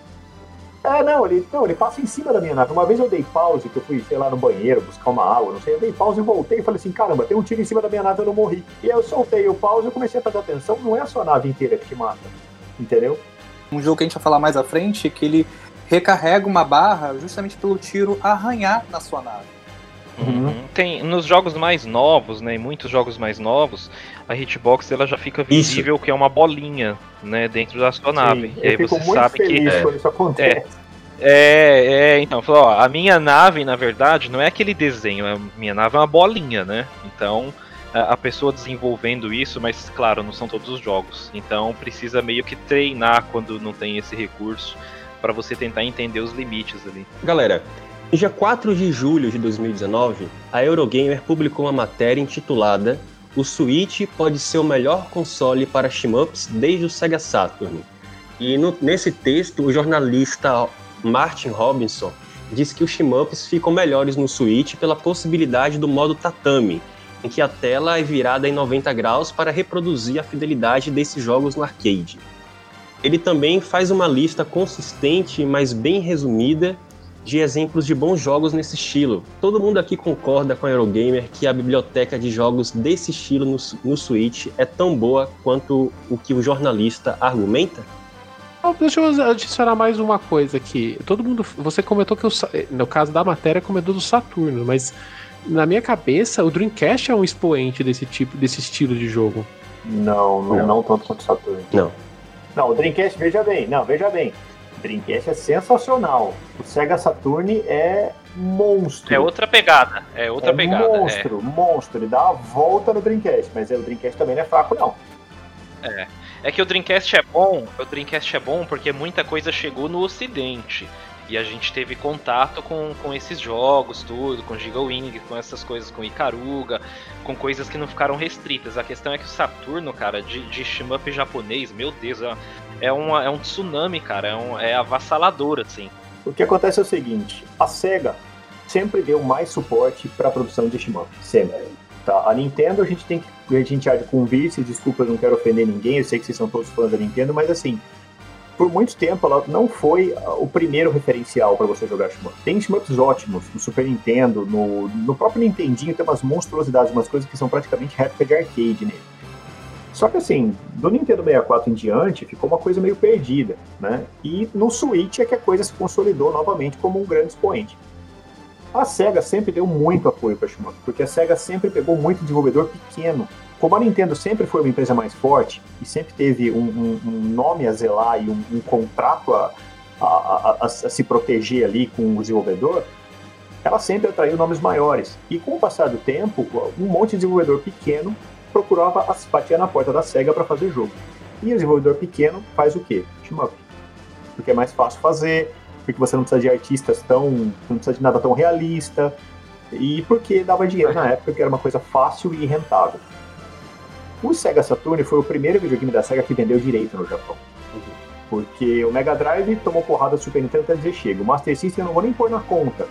É, não, ele, não, ele passa em cima da minha nave. Uma vez eu dei pause, que eu fui, sei lá, no banheiro, buscar uma água, não sei. Eu dei pause e voltei e falei assim, caramba, tem um tiro em cima da minha nave, eu não morri. E aí eu soltei o pause e comecei a prestar atenção, não é a sua nave inteira que te mata. Entendeu? Um jogo que a gente vai falar mais à frente, que ele recarrega uma barra justamente pelo tiro arranhar na sua nave. Uhum. Tem nos jogos mais novos, né, em muitos jogos mais novos, a hitbox ela já fica visível que é uma bolinha, né, dentro da sua nave. Sim, e aí você sabe que quando isso acontece. é, é, então, falou, ó, a minha nave, na verdade, não é aquele desenho, a minha nave é uma bolinha, né? Então, a, pessoa desenvolvendo isso, mas claro, não são todos os jogos. Então, precisa meio que treinar quando não tem esse recurso para você tentar entender os limites ali. Galera, no dia 4 de julho de 2019, a Eurogamer publicou uma matéria intitulada O Switch pode ser o melhor console para shmups desde o Sega Saturn. E no- nesse texto, o jornalista Martin Robinson diz que os shmups ficam melhores no Switch pela possibilidade do modo tatami, em que a tela é virada em 90 graus para reproduzir a fidelidade desses jogos no arcade. Ele também faz uma lista consistente, mas bem resumida, de exemplos de bons jogos nesse estilo. Todo mundo aqui concorda com a Eurogamer que a biblioteca de jogos desse estilo no, no Switch é tão boa quanto o que o jornalista argumenta? Deixa eu adicionar mais uma coisa aqui. Todo mundo. Você comentou que no caso da matéria comentou do Saturno, mas na minha cabeça o Dreamcast é um expoente desse tipo, desse estilo de jogo. Não, não, Não. não tanto quanto o Saturn. Não. Não, o Dreamcast, veja bem, não, veja bem. O Dreamcast é sensacional. O Sega Saturn é monstro. É outra pegada, é outra é pegada. é. monstro, monstro. Ele dá a volta no Dreamcast, mas o Dreamcast também não é fraco, não. É que o Dreamcast é bom, o Dreamcast é bom porque muita coisa chegou no ocidente. E a gente teve contato com, com esses jogos, tudo, com Giga Wing, com essas coisas, com Ikaruga, com coisas que não ficaram restritas. A questão é que o Saturno, cara, de, de shmup japonês, meu Deus, é, é, uma, é um tsunami, cara, é, um, é avassalador, assim. O que acontece é o seguinte: a SEGA sempre deu mais suporte para a produção de shmup. Sempre. Tá? A Nintendo a gente tem que. A gente há de convir-se, desculpa, eu não quero ofender ninguém, eu sei que vocês são todos fãs da Nintendo, mas assim. Por muito tempo ela não foi ah, o primeiro referencial para você jogar shmup. Tem shmups ótimos no Super Nintendo, no, no próprio Nintendinho tem umas monstruosidades, umas coisas que são praticamente réplica de arcade nele. Só que assim, do Nintendo 64 em diante, ficou uma coisa meio perdida, né? E no Switch é que a coisa se consolidou novamente como um grande expoente. A SEGA sempre deu muito apoio para shmup, porque a SEGA sempre pegou muito desenvolvedor pequeno. Como a Nintendo sempre foi uma empresa mais forte e sempre teve um, um- um nome a zelar e um, um contrato a, a- a- a- se proteger ali com o desenvolvedor, ela sempre atraiu nomes maiores. E com o passar do tempo, um monte de desenvolvedor pequeno procurava as- batia na porta da SEGA para fazer jogo. E o desenvolvedor pequeno faz o quê? Shmup. Porque é mais fácil fazer, porque você não precisa de artistas tão. não precisa de nada tão realista. E porque dava dinheiro na época, que era uma coisa fácil e rentável. O Sega Saturn foi o primeiro videogame da SEGA que vendeu direito no Japão. Porque o Mega Drive tomou porrada do Super Nintendo até dizer chega. O Master System eu não vou nem pôr na conta.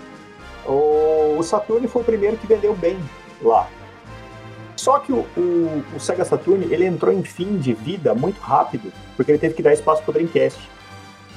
O, Saturn foi o primeiro que vendeu bem lá. Só que o, o, o Sega Saturn ele entrou em fim de vida muito rápido, porque ele teve que dar espaço para o Dreamcast.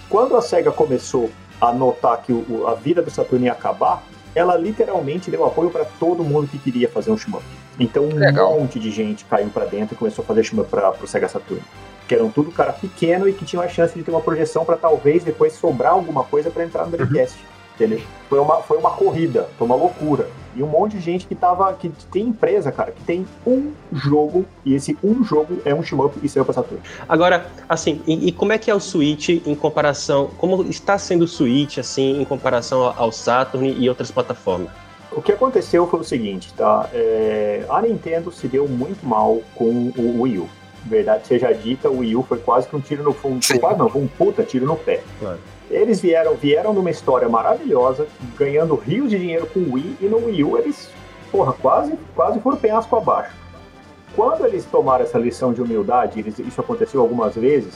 Quando a Sega começou a notar que o- a vida do Saturn ia acabar, ela literalmente deu apoio para todo mundo que queria fazer um shmup. Então um Legal. monte de gente caiu para dentro e começou a fazer shmup para o Sega Saturn. Que eram tudo cara pequeno e que tinham a chance de ter uma projeção para talvez depois sobrar alguma coisa para entrar no Dreamcast. Entendeu? Foi uma, foi uma corrida, foi uma loucura. E um monte de gente que tava. que tem empresa, cara, que tem um jogo, e esse um jogo é um shmup e saiu pra Saturn. Agora, assim, e, e como é que é o Switch em comparação, como está sendo o Switch, assim, em comparação ao- Saturn e outras plataformas? O que aconteceu foi o seguinte, tá? É, a Nintendo se deu muito mal com o Wii U. Verdade seja dita, o Wii U foi quase que um tiro no fundo. Quase não, foi um puta tiro no pé. Claro. Eles vieram, vieram numa história maravilhosa, ganhando rios de dinheiro com o Wii, e no Wii U eles, porra, quase, quase foram penhasco abaixo. Quando eles tomaram essa lição de humildade, eles- isso aconteceu algumas vezes,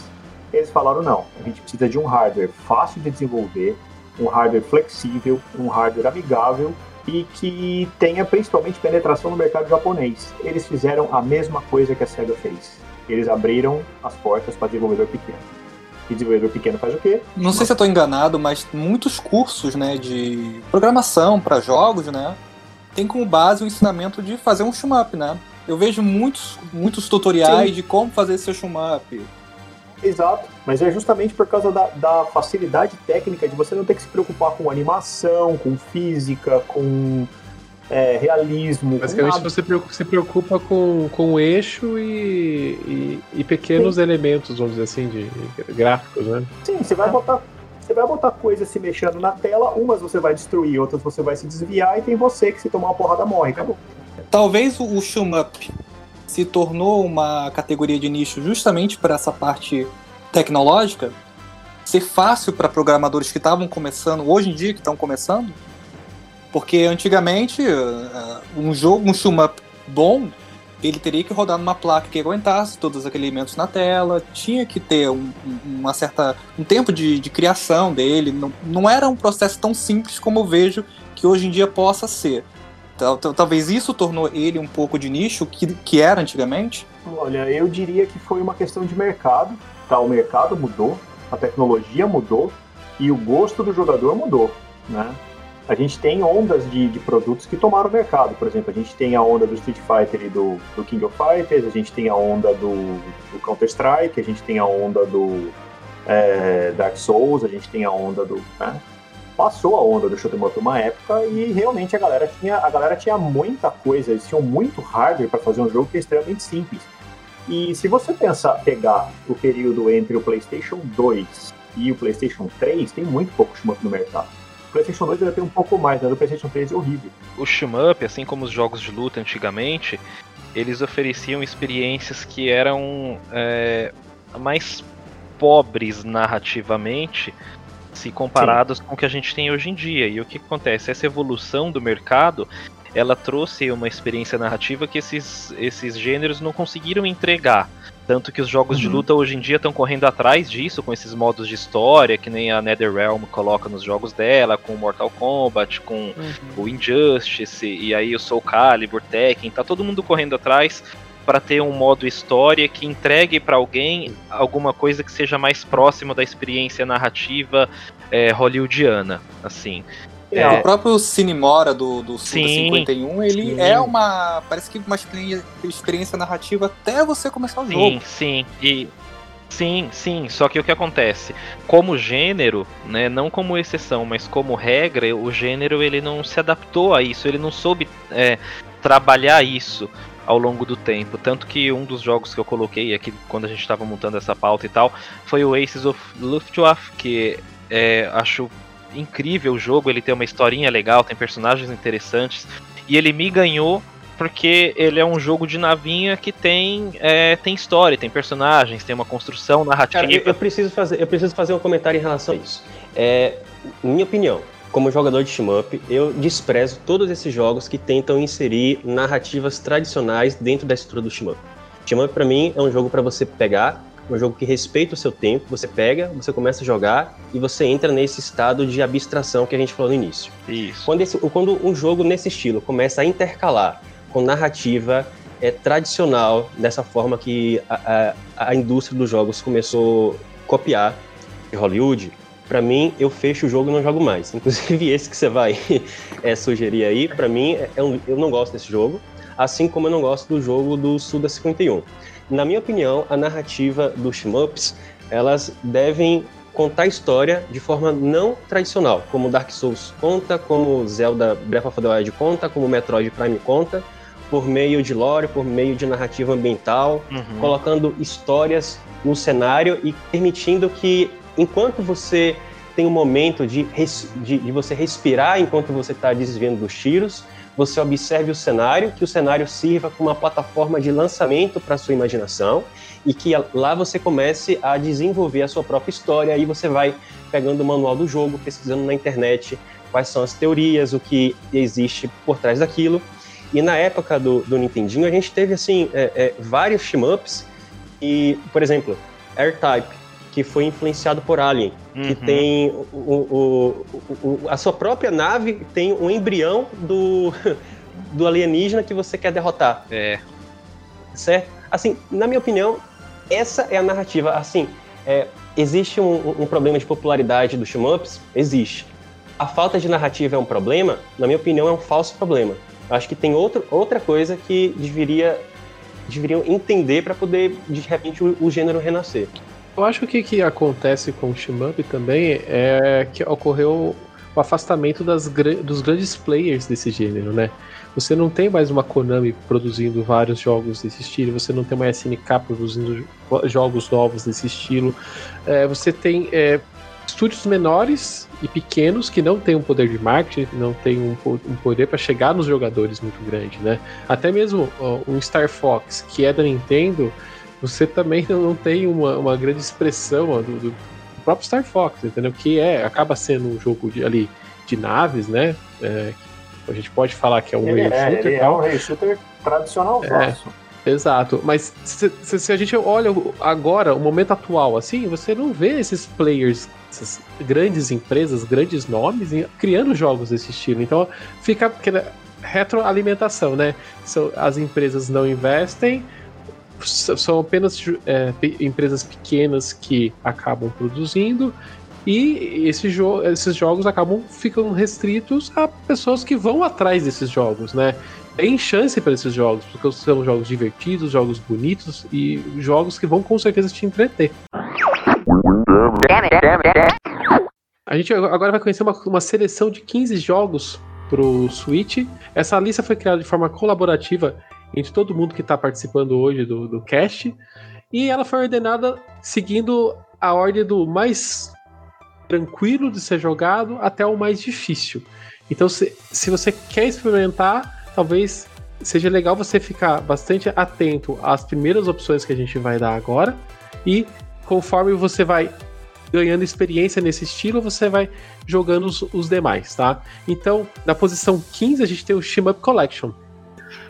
eles falaram, não, a gente precisa de um hardware fácil de desenvolver, um hardware flexível, um hardware amigável e que tenha principalmente penetração no mercado japonês. Eles fizeram a mesma coisa que a SEGA fez. Eles abriram as portas para desenvolvedor pequeno. E desenvolvedor pequeno faz o quê? Não sei se eu tô enganado, mas muitos cursos, né, de programação para jogos, né, tem como base o ensinamento de fazer um shmup, né? Eu vejo muitos, muitos tutoriais Sim. de como fazer seu shmup. Exato, mas é justamente por causa da, da facilidade técnica de você não ter que se preocupar com animação, com física, com é, realismo. Basicamente nada. você preocupa- se preocupa com, com o eixo e, e, e pequenos elementos, vamos dizer assim, de gráficos, né? Sim, você vai botar. Você vai botar coisas se mexendo na tela, umas você vai destruir, outras você vai se desviar, e tem você que se tomar uma porrada morre. Acabou. Talvez o, shmup se tornou uma categoria de nicho justamente para essa parte tecnológica ser fácil para programadores que estavam começando, hoje em dia que estão começando, porque antigamente eh, um jogo, um shmup bom, ele teria que rodar numa placa que aguentasse todos aqueles elementos na tela, tinha que ter um, um- uma certa um tempo de, de criação dele, não, não era um processo tão simples como eu vejo que hoje em dia possa ser. Tal- tal- Talvez isso tornou ele um pouco de nicho que, que era antigamente. Olha, eu diria que foi uma questão de mercado. Tá? O mercado mudou, a tecnologia mudou e o gosto do jogador mudou. Né? A gente tem ondas de, de produtos que tomaram o mercado. Por exemplo, a gente tem a onda do Street Fighter e do, do King of Fighters, a gente tem a onda do, do Counter-Strike, a gente tem a onda do é, Dark Souls, a gente tem a onda do. né? Passou a onda do shoot'em up uma época e realmente a galera tinha a galera tinha muita coisa, eles tinham muito hardware para fazer um jogo que é extremamente simples. E se você pensar, pegar o período entre o PlayStation 2 e o PlayStation 3, tem muito pouco shmup no mercado. PlayStation 2 ainda tem um pouco mais, mas o PlayStation 3 é horrível. O shmup, assim como os jogos de luta antigamente, eles ofereciam experiências que eram é, mais pobres narrativamente se comparados com o que a gente tem hoje em dia. E o que acontece? Essa evolução do mercado, ela trouxe uma experiência narrativa que esses, esses gêneros não conseguiram entregar. Tanto que os jogos de Uhum. luta hoje em dia estão correndo atrás disso, com esses modos de história, que nem a NetherRealm coloca nos jogos dela, com o Mortal Kombat, com o Injustice, e aí o Soul Calibur, Tekken, tá todo mundo correndo atrás para ter um modo história que entregue para alguém alguma coisa que seja mais próximo da experiência narrativa é, hollywoodiana, assim. É, o próprio Cinemora do, do Suda Sim, 51, ele sim. é uma. Parece que uma experi- experiência narrativa até você começar o Sim, jogo. sim, e sim, sim. Só que o que acontece, como gênero, né, não como exceção, mas como regra, o gênero ele não se adaptou a isso, ele não soube é, trabalhar isso ao longo do tempo. Tanto que um dos jogos que eu coloquei aqui quando a gente estava montando essa pauta e tal, foi o Aces of Luftwaffe, que é, acho incrível o jogo, ele tem uma historinha legal, tem personagens interessantes, e ele me ganhou porque ele é um jogo de navinha que tem, é, tem história, tem personagens, tem uma construção narrativa. Cara, eu, eu preciso fazer, eu preciso fazer um comentário em relação a isso. É, minha opinião, como jogador de shmup, eu desprezo todos esses jogos que tentam inserir narrativas tradicionais dentro da estrutura do shmup. Shmup pra mim é um jogo pra você pegar, um jogo que respeita o seu tempo, você pega, você começa a jogar e você entra nesse estado de abstração que a gente falou no início. Isso. Quando, esse- quando um jogo nesse estilo começa a intercalar com narrativa é, tradicional, dessa forma que a, a, a indústria dos jogos começou a copiar de Hollywood, pra mim eu fecho o jogo e não jogo mais. Inclusive esse que você vai é, sugerir aí, pra mim é, é um- eu não gosto desse jogo, assim como eu não gosto do jogo do Suda 51. Na minha opinião, a narrativa dos shmups, elas devem contar a história de forma não tradicional, como Dark Souls conta, como Zelda Breath of the Wild conta, como Metroid Prime conta, por meio de lore, por meio de narrativa ambiental, Uhum. colocando histórias no cenário e permitindo que, enquanto você tem um momento de, de, de você respirar enquanto você está desviando dos tiros, você observe o cenário, que o cenário sirva como uma plataforma de lançamento para sua imaginação e que lá você comece a desenvolver a sua própria história. Aí você vai pegando o manual do jogo, pesquisando na internet quais são as teorias, o que existe por trás daquilo. E na época do, do Nintendinho, a gente teve assim é, é, vários shmups e, por exemplo, R-Type, que foi influenciado por Alien, que Uhum. tem o, o- o- o- a sua própria nave tem um embrião do, do alienígena que você quer derrotar, É, certo? Assim, na minha opinião, essa é a narrativa. Assim, é, existe um, um problema de popularidade dos shmups? Existe. A falta de narrativa é um problema? Na minha opinião, é um falso problema. Acho que tem outro, outra coisa que deveria, deveriam entender para poder, de repente, o, o gênero renascer. Eu acho que o que acontece com o Shmup também é que ocorreu o afastamento das, dos grandes players desse gênero, né? Você não tem mais uma Konami produzindo vários jogos desse estilo, você não tem uma SNK produzindo jogos novos desse estilo. É, você tem é, estúdios menores e pequenos que não têm um poder de marketing, não têm um, um poder para chegar nos jogadores muito grande, né? Até mesmo ó, um Star Fox, que é da Nintendo, você também não tem uma, uma grande expressão ó, do, do, próprio Star Fox, entendeu? Que é acaba sendo um jogo de, ali de naves, né? É, a gente pode falar que é um ele rail é, shooter. Ele é um rail shooter tradicional é, Exato, mas se, se, se, a gente olha agora, o momento atual, assim, você não vê esses players, essas grandes empresas, grandes nomes, criando jogos desse estilo. Então fica aquela retroalimentação, né? as empresas não investem, são apenas é, empresas pequenas que acabam produzindo e esse jo esses jogos acabam ficando restritos a pessoas que vão atrás desses jogos, né? Tem chance para esses jogos, porque são jogos divertidos, jogos bonitos e jogos que vão com certeza te entreter. A gente agora vai conhecer uma, uma seleção de 15 jogos pro Switch. Essa lista foi criada de forma colaborativa entre todo mundo que está participando hoje do, do cast. E ela foi ordenada seguindo a ordem do mais tranquilo de ser jogado até o mais difícil. Então, se, se você quer experimentar, talvez seja legal você ficar bastante atento às primeiras opções que a gente vai dar agora. E conforme você vai ganhando experiência nesse estilo, você vai jogando os, os demais, tá? Então, na posição 15, a gente tem o Shmup Collection.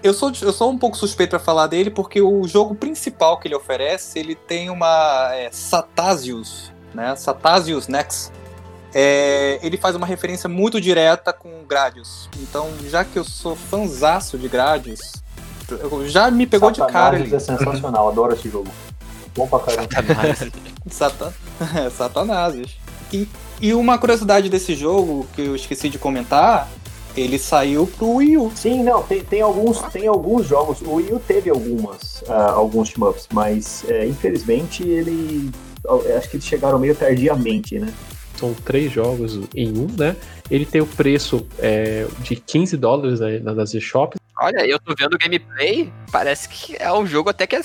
Eu sou, eu sou um pouco suspeito para falar dele porque o jogo principal que ele oferece, ele tem uma é, Satasius, né? Satasius Next. É, ele faz uma referência muito direta com Gradius. Então, já que eu sou fanzaço de Gradius, já me pegou Satanás de cara. Ele. é sensacional, adoro esse jogo. Bom pra caramba. Satanás. Satan... Satanás. E, e uma curiosidade desse jogo que eu esqueci de comentar ele saiu pro Wii U. Sim, não, tem, tem, alguns, tem alguns jogos. O Wii U teve algumas, uh, alguns shmups, mas uh, infelizmente ele. Acho que eles chegaram meio tardiamente, né? São três jogos em um, né? Ele tem o preço é, de 15 dólares né, nas shops. Olha, eu tô vendo o gameplay, parece que é um jogo até que é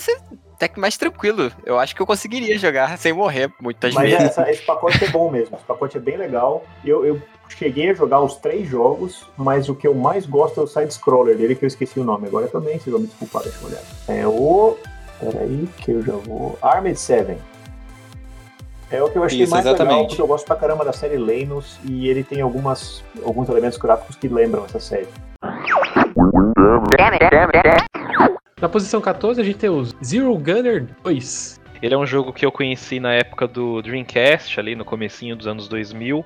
até que mais tranquilo. Eu acho que eu conseguiria jogar sem morrer muitas Mas vezes. Mas esse pacote é bom mesmo. Esse pacote é bem legal. Eu, eu cheguei a jogar os três jogos, mas o que eu mais gosto é o side-scroller dele, que eu esqueci o nome agora também, vocês vão me desculpar, deixa eu olhar. É o. Peraí, que eu já vou. Armored 7. É o que eu achei Isso, mais exatamente. legal, porque eu gosto pra caramba da série Leinos e ele tem algumas, alguns elementos gráficos que lembram essa série. Na posição 14 a gente tem o Zero Gunner 2. Ele é um jogo que eu conheci na época do Dreamcast, ali no comecinho dos anos 2000.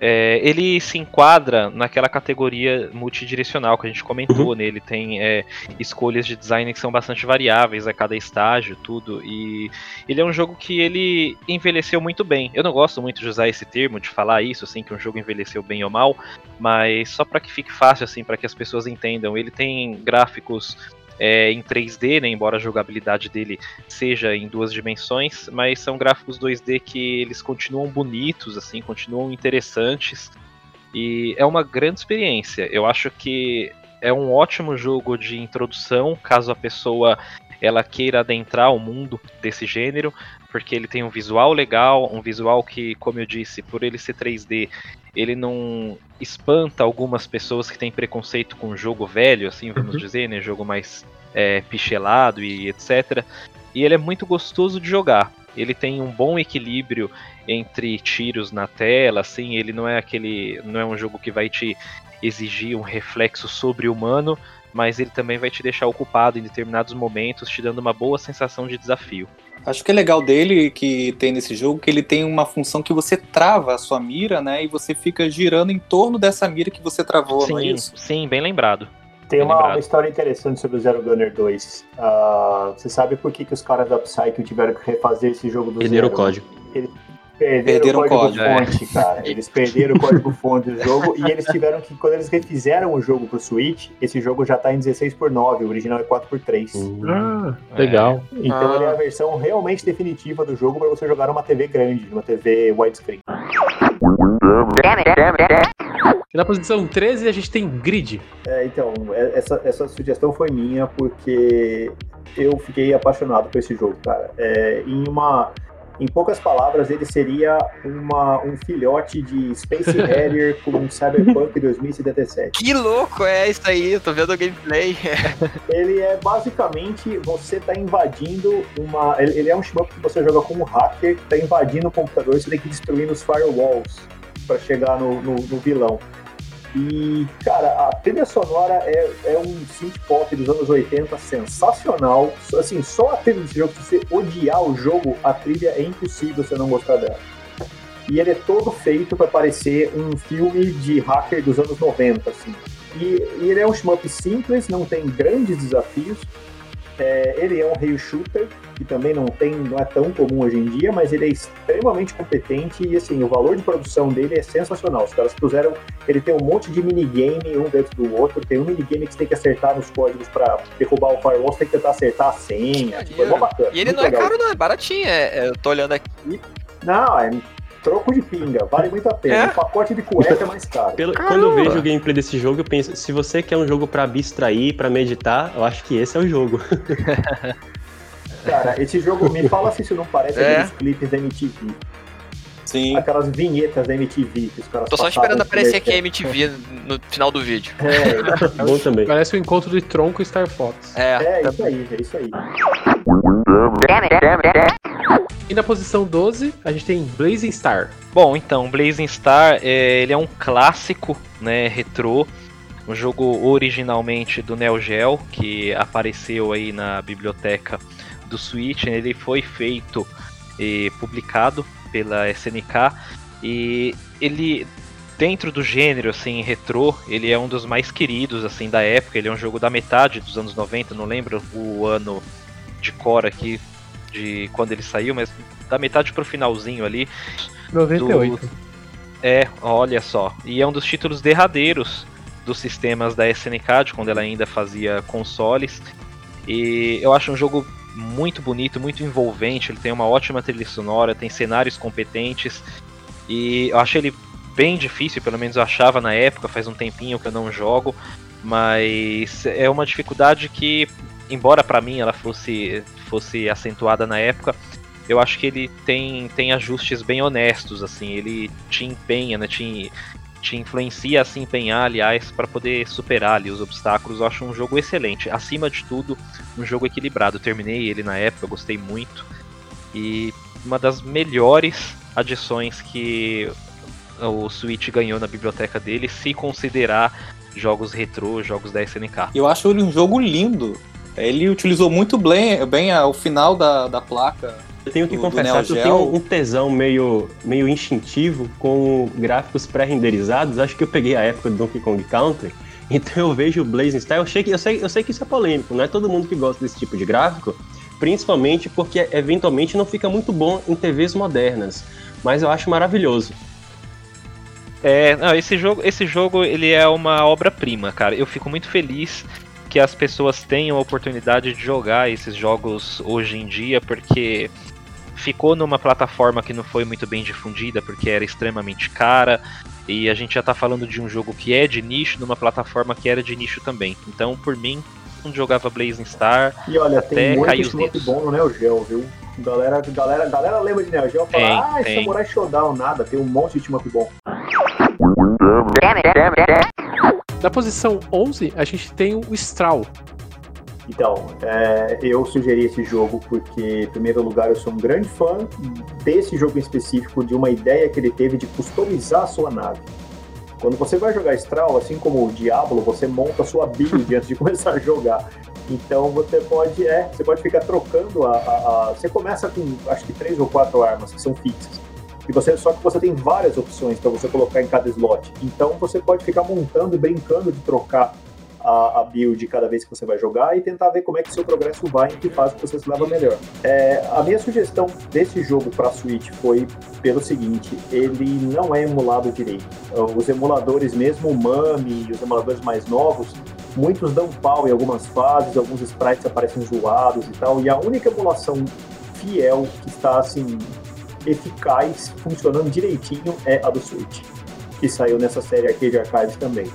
É, ele se enquadra naquela categoria multidirecional que a gente comentou, uhum. né? Ele tem é, escolhas de design que são bastante variáveis a cada estágio, tudo. E ele é um jogo que ele envelheceu muito bem. Eu não gosto muito de usar esse termo, de falar isso, assim, que um jogo envelheceu bem ou mal, mas só para que fique fácil, assim, para que as pessoas entendam. Ele tem gráficos é, em 3D, né, embora a jogabilidade dele seja em duas dimensões, mas são gráficos 2D que eles continuam bonitos, assim, continuam interessantes e é uma grande experiência. Eu acho que é um ótimo jogo de introdução, caso a pessoa ela queira adentrar o mundo desse gênero, porque ele tem um visual legal, um visual que, como eu disse, por ele ser 3D, ele não espanta algumas pessoas que têm preconceito com jogo velho, assim, vamos uhum. dizer, né? Jogo mais é, pixelado e etc. E ele é muito gostoso de jogar. Ele tem um bom equilíbrio entre tiros na tela, assim, ele não é aquele. não é um jogo que vai te exigir um reflexo sobre-humano, mas ele também vai te deixar ocupado em determinados momentos, te dando uma boa sensação de desafio. Acho que é legal dele que tem nesse jogo que ele tem uma função que você trava a sua mira, né? E você fica girando em torno dessa mira que você travou, sim, não é isso? Sim, bem lembrado. Tem uma, uma, história interessante sobre o Zero Gunner 2. Uh, ah, você sabe por que, que os caras da Psyche tiveram que refazer esse jogo do Perderam Zero? o código. Eles perderam, perderam o código, código fonte, é. cara. Eles perderam o código fonte do jogo e eles tiveram que, quando eles refizeram o jogo pro Switch, esse jogo já tá em 16 por 9 o original é 4 por 3 Ah, legal. Então ah. ele é a versão realmente definitiva do jogo para você jogar numa TV grande, numa TV widescreen. E na posição 13 a gente tem Grid. É, então, é- essa, essa sugestão foi minha porque eu fiquei apaixonado por esse jogo, cara. É, em uma. Em poucas palavras, ele seria uma, um filhote de Space Harrier com Cyberpunk 2077. Que louco é isso aí, eu tô vendo o gameplay. Ele é basicamente você tá invadindo uma. Ele é um shmup que você joga como um hacker tá invadindo o computador e você tem que destruir os firewalls para chegar no, no, no vilão. E, cara, a trilha sonora é, é um synth pop dos anos 80 sensacional. Assim, só a trilha desse jogo, se você odiar o jogo, a trilha é impossível você não gostar dela. E ele é todo feito para parecer um filme de hacker dos anos 90, assim. E, e ele é um shmup simples, não tem grandes desafios. É, ele é um rail shooter, que também não, tem, não é tão comum hoje em dia, mas ele é extremamente competente e assim, o valor de produção dele é sensacional. Os caras puseram, ele tem um monte de minigame um dentro do outro, tem um minigame que você tem que acertar nos códigos para derrubar o firewall, você tem que tentar acertar a senha, tipo, é bacana. E ele não é legal. caro, não, é baratinho. É, é, eu tô olhando aqui. Não, é troco de pinga, vale muito a pena. É? Um pacote de cueca é mais caro. Pelo- quando eu vejo o gameplay desse jogo, eu penso, se você quer um jogo pra abstrair, pra meditar, eu acho que esse é o jogo. Cara, esse jogo, me fala se isso não parece É. aqueles clipes da MTV. Sim. Aquelas vinhetas da MTV que os caras Tô só esperando aparecer aqui a. MTV no final do vídeo. É, Bom também. Parece o encontro de Tronco e Star Fox. É, é isso aí, é isso aí. E na posição 12 a gente tem Blazing Star. Bom, então, Blazing Star, é, ele é um clássico, né, retrô, um jogo originalmente do Neo Geo, que apareceu aí na biblioteca do Switch, ele foi feito e publicado pela SNK, e ele, dentro do gênero, assim, retrô, ele é um dos mais queridos, assim, da época, ele é um jogo da metade dos anos 90, não lembro o ano de cor aqui, de quando ele saiu, mas da metade pro finalzinho ali, 98. é, olha só. E é um dos títulos derradeiros dos sistemas da SNK, de quando ela ainda fazia consoles. E eu acho um jogo muito bonito, muito envolvente. Ele tem uma ótima trilha sonora, tem cenários competentes. E eu achei ele bem difícil, pelo menos eu achava na época, faz um tempinho que eu não jogo. Mas é uma dificuldade que, embora pra mim ela fosse, fosse acentuada na época, eu acho que ele tem, tem ajustes bem honestos, assim, ele te empenha, né, te, te influencia a se empenhar, aliás, para poder superar ali os obstáculos. Eu acho um jogo excelente. Acima de tudo, um jogo equilibrado. Eu terminei ele na época, gostei muito. E uma das melhores adições que o Switch ganhou na biblioteca dele, se considerar jogos retrô, jogos da SNK. Eu acho ele um jogo lindo. Ele utilizou muito bem, bem o final da, da placa. Eu tenho que Do- do confessar Neo que eu tenho um tesão meio, meio instintivo com gráficos pré-renderizados. Acho que eu peguei a época do Donkey Kong Country. Então eu vejo o Blazing Star. Eu sei, que, eu, sei, eu sei que isso é polêmico, não é todo mundo que gosta desse tipo de gráfico. Principalmente porque eventualmente não fica muito bom em TVs modernas. Mas eu acho maravilhoso. É, não, esse jogo, esse jogo ele é uma obra-prima, cara. Eu fico muito feliz que as pessoas tenham a oportunidade de jogar esses jogos hoje em dia, porque ficou numa plataforma que não foi muito bem difundida, porque era extremamente cara, e a gente já tá falando de um jogo que é de nicho, numa plataforma que era de nicho também. Então, por mim, não jogava Blazing Star. E olha, Até tem muito os dedos. bom no Neo Geo, viu? Galera, galera, galera lembra de Neo Geo e fala, Tem, ah, tem. Samurai Showdown, nada, tem um monte de shmup bom. Na posição 11 a gente tem o Straw. Então, é, eu sugeri esse jogo porque, em primeiro lugar, eu sou um grande fã desse jogo em específico, de uma ideia que ele teve de customizar a sua nave. Quando você vai jogar Straw, assim como o Diablo, você monta a sua build antes de começar a jogar. Então você pode, é, você pode ficar trocando a, a- a- Você começa com acho que três ou quatro armas que são fixas. E você, só que você tem várias opções para você colocar em cada slot. Então você pode ficar montando e brincando de trocar a, a build cada vez que você vai jogar e tentar ver como é que seu progresso vai, em que fase que você se leva melhor. É, a minha sugestão desse jogo para Switch foi pelo seguinte: ele não é emulado direito. Os emuladores, mesmo o Mami e os emuladores mais novos, muitos dão pau em algumas fases, alguns sprites aparecem zoados e tal, e a única emulação fiel que está assim eficaz, funcionando direitinho, é a do Switch, que saiu nessa série Arcade Archives também.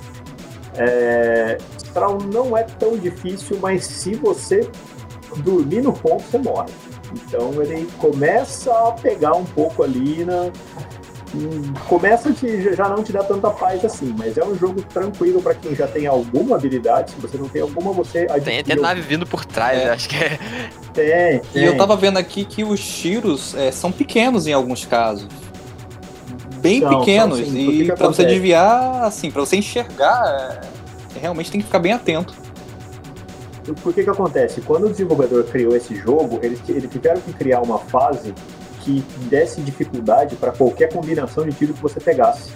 É, Straw não é tão difícil, mas se você dormir no ponto, você morre. Então ele começa a pegar um pouco ali na. hum, Começa a te, já não te dá tanta paz assim, mas é um jogo tranquilo para quem já tem alguma habilidade. Se você não tem alguma, você Tem até nave vindo por trás, É. eu acho que é. Tem, E eu tem. tava vendo aqui que os tiros é, são pequenos em alguns casos. Bem São, pequenos. são, sim. Por que e que pra você desviar, assim, pra você enxergar, é, realmente tem que ficar bem atento. Por que que acontece? Quando o desenvolvedor criou esse jogo, eles, eles tiveram que criar uma fase que desse dificuldade para qualquer combinação de tiro que você pegasse.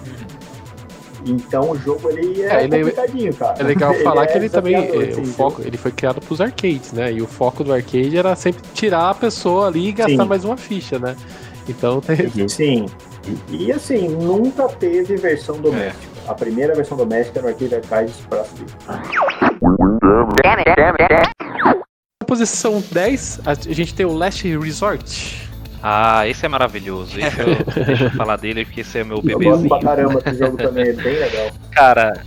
Então o jogo ele é, É, ele é- complicadinho, cara. É legal falar é que ele também, é, o assim, foco, ele foi criado pros arcades, né? E o foco do arcade era sempre tirar a pessoa ali e gastar Sim. mais uma ficha, né? Então tem, Sim. E assim, nunca teve versão doméstica. A primeira versão doméstica era no Arcade Archives para Switch. Na posição 10, a gente tem o Last Resort. Ah, esse é maravilhoso. Esse eu, deixa eu falar dele porque esse é meu Eu gosto bebezinho. pra caramba desse jogo também, é bem legal. Cara,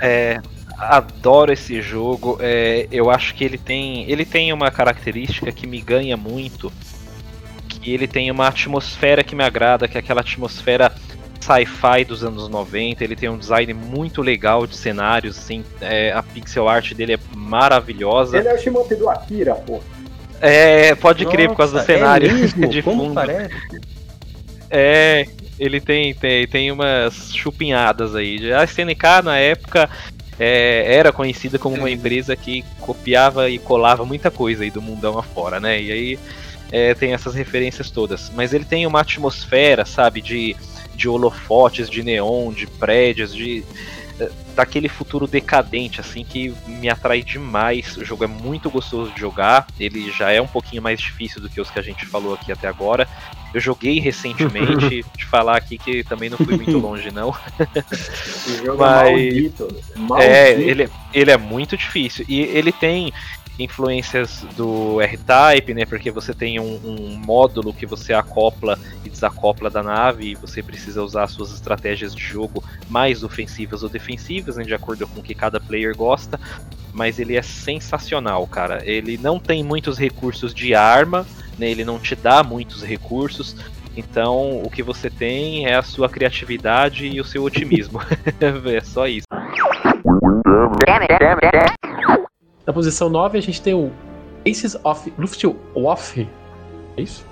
é, adoro esse jogo. é, eu acho que ele tem, ele tem uma característica que me ganha muito, que ele tem uma atmosfera que me agrada, que é aquela atmosfera sci-fi dos anos 90. Ele tem um design muito legal de cenários, assim, é, a pixel art dele é maravilhosa. Ele é o Shimote do Akira, pô. É, pode crer por causa do Nossa, cenário é mesmo? de Como fundo. parece? É, ele tem, tem, tem umas chupinhadas aí. A SNK na época é, era conhecida como uma empresa que copiava e colava muita coisa aí do mundão afora, né? E aí é, tem essas referências todas. Mas ele tem uma atmosfera, sabe, de, de holofotes, de neon, de prédios, de eh, daquele futuro decadente, assim, que me atrai demais. O jogo é muito gostoso de jogar, ele já é um pouquinho mais difícil do que os que a gente falou aqui até agora. Eu joguei recentemente, de falar aqui que também não fui muito longe, não. Esse jogo Mas- é maldito. maldito. É, ele, ele é muito difícil. E ele tem influências do R-Type, né? Porque você tem um, um módulo que você acopla e desacopla da nave e você precisa usar suas estratégias de jogo mais ofensivas ou defensivas, né, de acordo com o que cada player gosta. Mas ele é sensacional, cara. Ele não tem muitos recursos de arma, né? Ele não te dá muitos recursos. Então, o que você tem é a sua criatividade e o seu otimismo. é só isso. Na posição 9, a gente tem o Aces of Luftwaffe. É isso?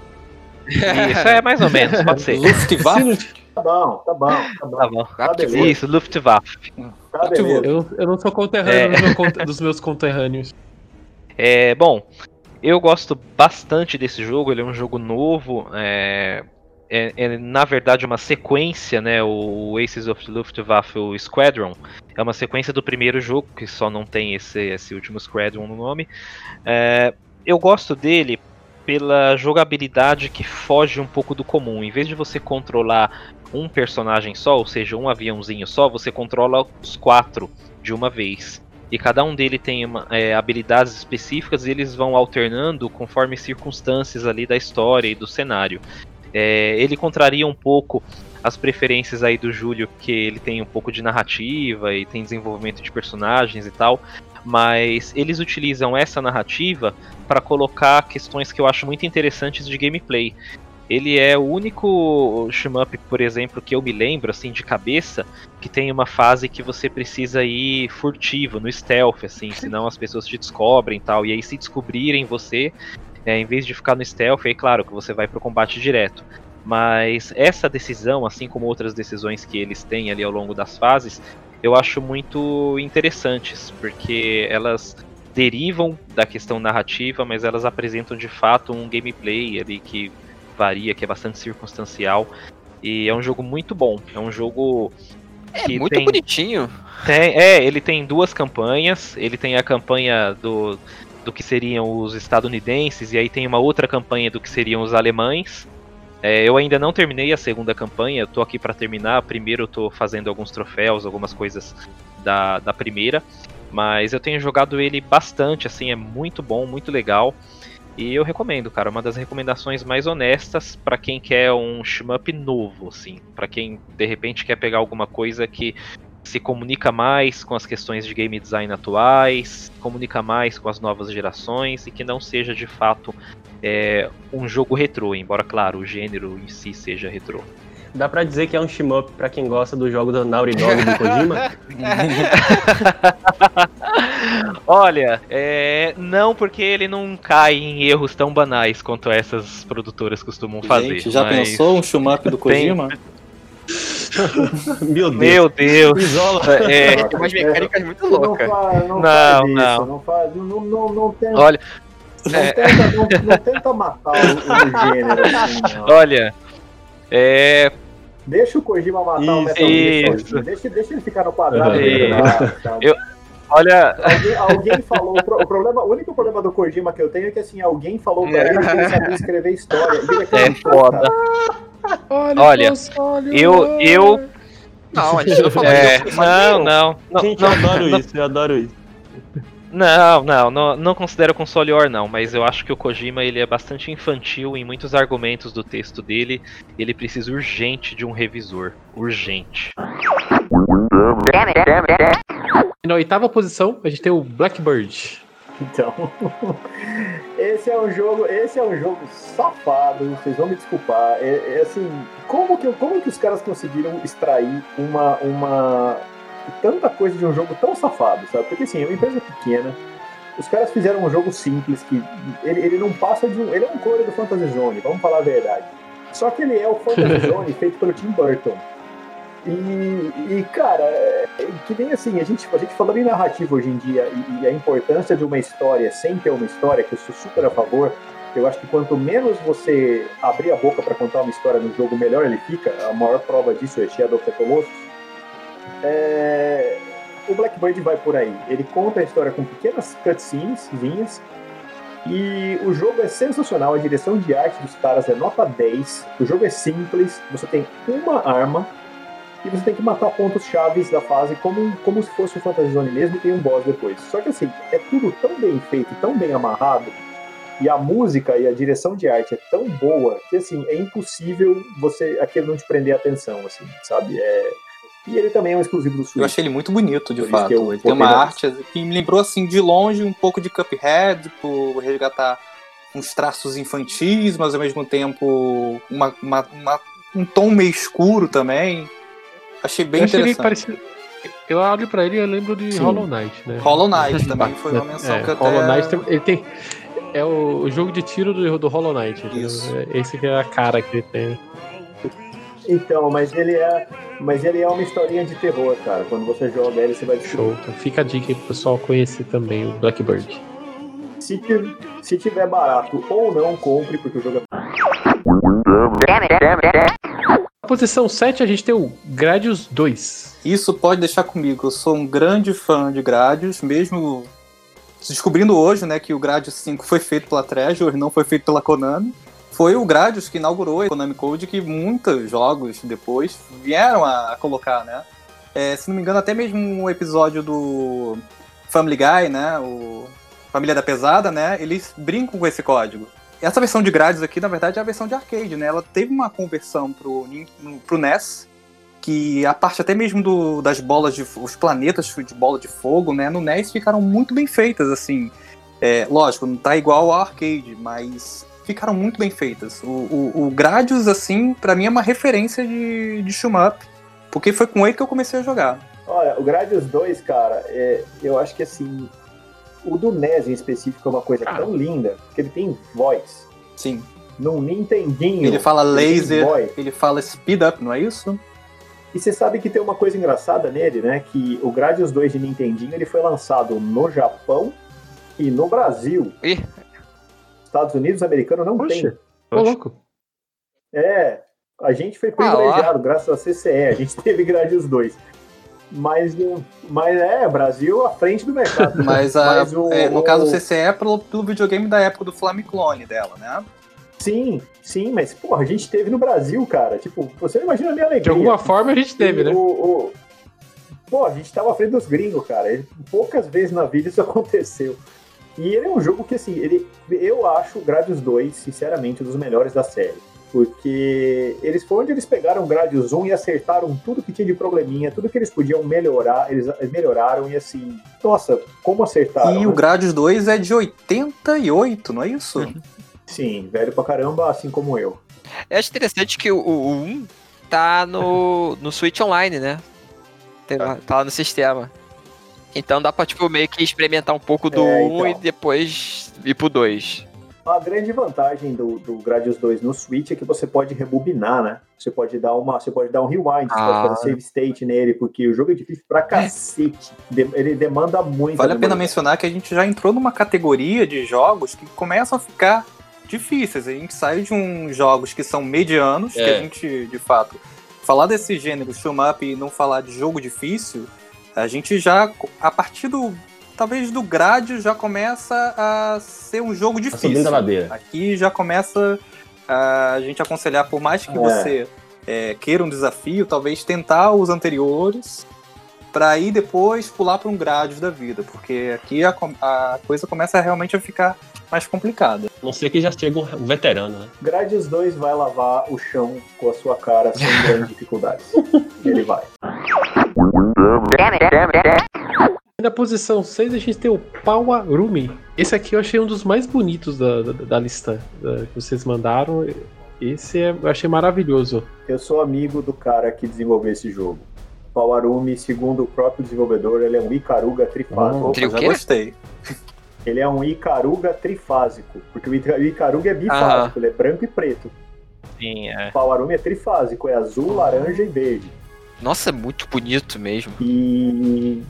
Isso é mais ou menos, pode ser. Luftwaffe? Tá bom, tá bom, tá bom. Tá bom. Tá. Isso, Luftwaffe. Tá beleza. Eu, eu não sou conterrâneo dos, meus dos meus conterrâneos. É, bom, eu gosto bastante desse jogo, ele é um jogo novo, é, é, é, na verdade uma sequência, né, o Aces of Luftwaffe o Squadron, é uma sequência do primeiro jogo, que só não tem esse, esse último Squadron no nome. É, eu gosto dele pela jogabilidade que foge um pouco do comum, em vez de você controlar um personagem só, ou seja, um aviãozinho só, você controla os quatro de uma vez. E cada um dele tem uma, é, habilidades específicas e eles vão alternando conforme circunstâncias ali da história e do cenário. É, ele contraria um pouco as preferências aí do Júlio, que ele tem um pouco de narrativa e tem desenvolvimento de personagens e tal, mas eles utilizam essa narrativa para colocar questões que eu acho muito interessantes de gameplay. Ele é o único shmup, por exemplo, que eu me lembro assim de cabeça que tem uma fase que você precisa ir furtivo, no stealth, assim, senão as pessoas te descobrem e tal. E aí, se descobrirem você, é, em vez de ficar no stealth, aí claro que você vai pro combate direto. Mas essa decisão, assim como outras decisões que eles têm ali ao longo das fases, eu acho muito interessantes, porque elas derivam da questão narrativa, mas elas apresentam de fato um gameplay ali que varia, que é bastante circunstancial. E é um jogo muito bom. É um jogo É muito tem- bonitinho. tem- é, ele tem duas campanhas. Ele tem a campanha do, do que seriam os estadunidenses, e aí tem uma outra campanha do que seriam os alemães. É, eu ainda não terminei a segunda campanha, eu tô aqui para terminar. Primeiro eu tô fazendo alguns troféus, algumas coisas da, da primeira. Mas eu tenho jogado ele bastante, assim, é muito bom, muito legal. E eu recomendo, cara, uma das recomendações mais honestas pra quem quer um shmup novo, assim, Pra quem de repente quer pegar alguma coisa que se comunica mais com as questões de game design atuais, comunica mais com as novas gerações e que não seja de fato é, um jogo retrô, embora claro o gênero em si seja retrô. Dá pra dizer que é um shmup pra quem gosta do jogo do Naughty Dog do Kojima? Olha, é, não porque ele não cai em erros tão banais quanto essas produtoras costumam fazer. Gente, já mas pensou um shmup do Tem- Kojima? Meu Deus. Meu Deus. Isola. É, Tem umas mecânicas muito Não, loucas. faz, não, Não, faz isso, não. não faz, não, não, não tenta, olha, não, é. tenta, não, não tenta matar o, o gênero assim, não. olha, é, Deixa o Kojima matar o Isso, Metal Gear. Deixa, deixa ele ficar no quadrado Uhum. lá. sabe? Eu- olha, Alguém, alguém falou. O, pro- o problema, o único problema do Kojima que eu tenho é que assim, alguém falou pra ele que ele sabia escrever história. Ele É acreditou, foda. cara. Olha, eu, eu, Não, a gente não falou é, isso. não, não, não, Gente, não, eu adoro não, isso, eu adoro isso. Não, não, não, não considero console war não, mas eu acho que o Kojima ele é bastante infantil em muitos argumentos do texto dele. Ele precisa urgente de um revisor, urgente. Na oitava posição, a gente tem o Blackbird. Então, esse é um jogo, esse é um jogo safado, vocês vão me desculpar. É, é assim, como que, como que os caras conseguiram extrair uma, uma tanta coisa de um jogo tão safado, sabe? Porque assim, é uma empresa pequena, os caras fizeram um jogo simples que ele, ele não passa de um, ele é um core do Fantasy Zone, vamos falar a verdade. Só que ele é o Fantasy Zone feito pelo Tim Burton. E, e, cara, é, que nem assim, a gente, a gente falando em narrativa hoje em dia e, e a importância de uma história sem ter uma história, que eu sou super a favor, eu acho que quanto menos você abrir a boca para contar uma história no jogo, melhor ele fica. A maior prova disso é Shadow of the Colossus. É, o Blackbird vai por aí. Ele conta a história com pequenas cutscenes, vinhas, e o jogo é sensacional. A direção de arte dos caras é nota 10. O jogo é simples. Você tem uma arma e você tem que matar pontos chaves da fase como, como se fosse um Fantasy Zone mesmo e tem um boss depois. Só que assim, é tudo tão bem feito, tão bem amarrado, e a música e a direção de arte é tão boa que assim, é impossível você aquilo não te prender a atenção, assim, sabe? É... E ele também é um exclusivo do Eu Switch. achei ele muito bonito, de Por fato. eu Ele tem uma arte que me lembrou, assim, de longe, um pouco de Cuphead, por resgatar uns traços infantis, mas ao mesmo tempo uma, uma- uma- um tom meio escuro também. Achei bem eu achei interessante. parecido. Eu olho pra ele e eu lembro de Sim. Hollow Knight, né? Hollow Knight também foi uma menção É, que eu até... Hollow Knight tem- ele tem. É o, o jogo de tiro do, do Hollow Knight. Isso. É, Esse que é a cara que ele tem. Então, mas ele é, mas ele é uma historinha de terror, cara. Quando você joga ele, você vai. Show. Então fica a dica aí pro pessoal conhecer também o Blackbird. Se, se tiver barato ou não, compre, porque o jogo é posição 7 a gente tem o Gradius 2. Isso pode deixar comigo. Eu sou um grande fã de Gradius, mesmo descobrindo hoje, né, que o Gradius 5 foi feito pela Treasure, não foi feito pela Konami. Foi o Gradius que inaugurou a Konami Code que muitos jogos depois vieram a, colocar, né? É, se não me engano, até mesmo um episódio do Family Guy, né, o Família da Pesada, né, eles brincam com esse código. Essa versão de Gradius aqui, na verdade, é a versão de arcade, né? Ela teve uma conversão pro, pro NES, que a parte até mesmo do- das bolas de os planetas de bola de fogo, né, no NES ficaram muito bem feitas, assim. É, lógico, não tá igual ao arcade, mas ficaram muito bem feitas. O, o, o Gradius, assim, pra mim é uma referência de, de shmup, porque foi com ele que eu comecei a jogar. Olha, o Gradius 2, cara, é, eu acho que assim, o do NES em específico é uma coisa Ah. tão linda, que ele tem voz. Sim. Num Nintendinho. Ele fala laser, voz. ele fala speed up, não é isso? E você sabe que tem uma coisa engraçada nele, né? Que o Gradius 2 de Nintendinho ele foi lançado no Japão e no Brasil. Ih. Estados Unidos americano não tem. Poxa, Ô, louco. É, a gente foi Ah, privilegiado, graças à CCE, a gente teve Gradius 2. Mas, o- mas é, Brasil à frente do mercado. Mas, a, Mas o- é, no o- caso o CCE é pelo, pelo videogame da época do Flamiclone dela, né? Sim, sim, mas, porra, a gente teve no Brasil, cara. Tipo, você não imagina a minha alegria. De alguma forma a gente teve, né? O, o- Pô, a gente tava à frente dos gringos, cara. E Poucas vezes na vida isso aconteceu. E ele é um jogo que, assim, ele, eu acho o Gradius 2, sinceramente, um dos melhores da série. Porque eles foi onde eles pegaram o Gradius 1 e acertaram tudo que tinha de probleminha, tudo que eles podiam melhorar, eles melhoraram e assim, nossa, como acertaram. E o né? Gradius 2 é de 88, não é isso? Sim, velho pra caramba, assim como eu. Eu acho interessante que o, o 1 tá no, no Switch Online, né? Lá- tá lá no sistema. Então dá pra, tipo, meio que experimentar um pouco do É, 1 e então. depois ir pro 2. A grande vantagem do, do Gradius 2 no Switch é que você pode rebobinar, né? Você pode dar uma, você pode dar um rewind, você Ah. pode fazer save state nele, porque o jogo é difícil pra cacete. De- ele demanda muito. Vale a pena mencionar que a gente já entrou numa categoria de jogos que começam a ficar difíceis. A gente sai de uns jogos que são medianos, que É. a gente, de fato, falar desse gênero shoot up e não falar de jogo difícil, a gente já, a partir do, talvez do Gradius, já começa a ser um jogo subindo difícil. a ladeira. Aqui já começa a gente aconselhar, por mais que É. você é, queira um desafio, talvez tentar os anteriores para aí depois pular para um Gradius da vida, porque aqui a, a coisa começa realmente a ficar mais complicada. A Não sei que já chega um veterano, né? Gradius 2 vai lavar o chão com a sua cara sem grandes dificuldades. Ele vai. Na posição 6 a gente tem o Powarumi. Esse aqui eu achei um dos mais bonitos da, da, da lista da- que vocês mandaram. Esse é- eu achei maravilhoso. Eu sou amigo do cara que desenvolveu esse jogo. Powarumi, segundo o próprio desenvolvedor, ele é um Icaruga trifásico. Opa, Tri o já quê? gostei. Ele é um Icaruga trifásico, porque o Ica- o Icaruga é bifásico, ele é branco e preto. Sim, é. O Powarumi é trifásico, é azul, laranja e verde. Nossa, é muito bonito mesmo. E.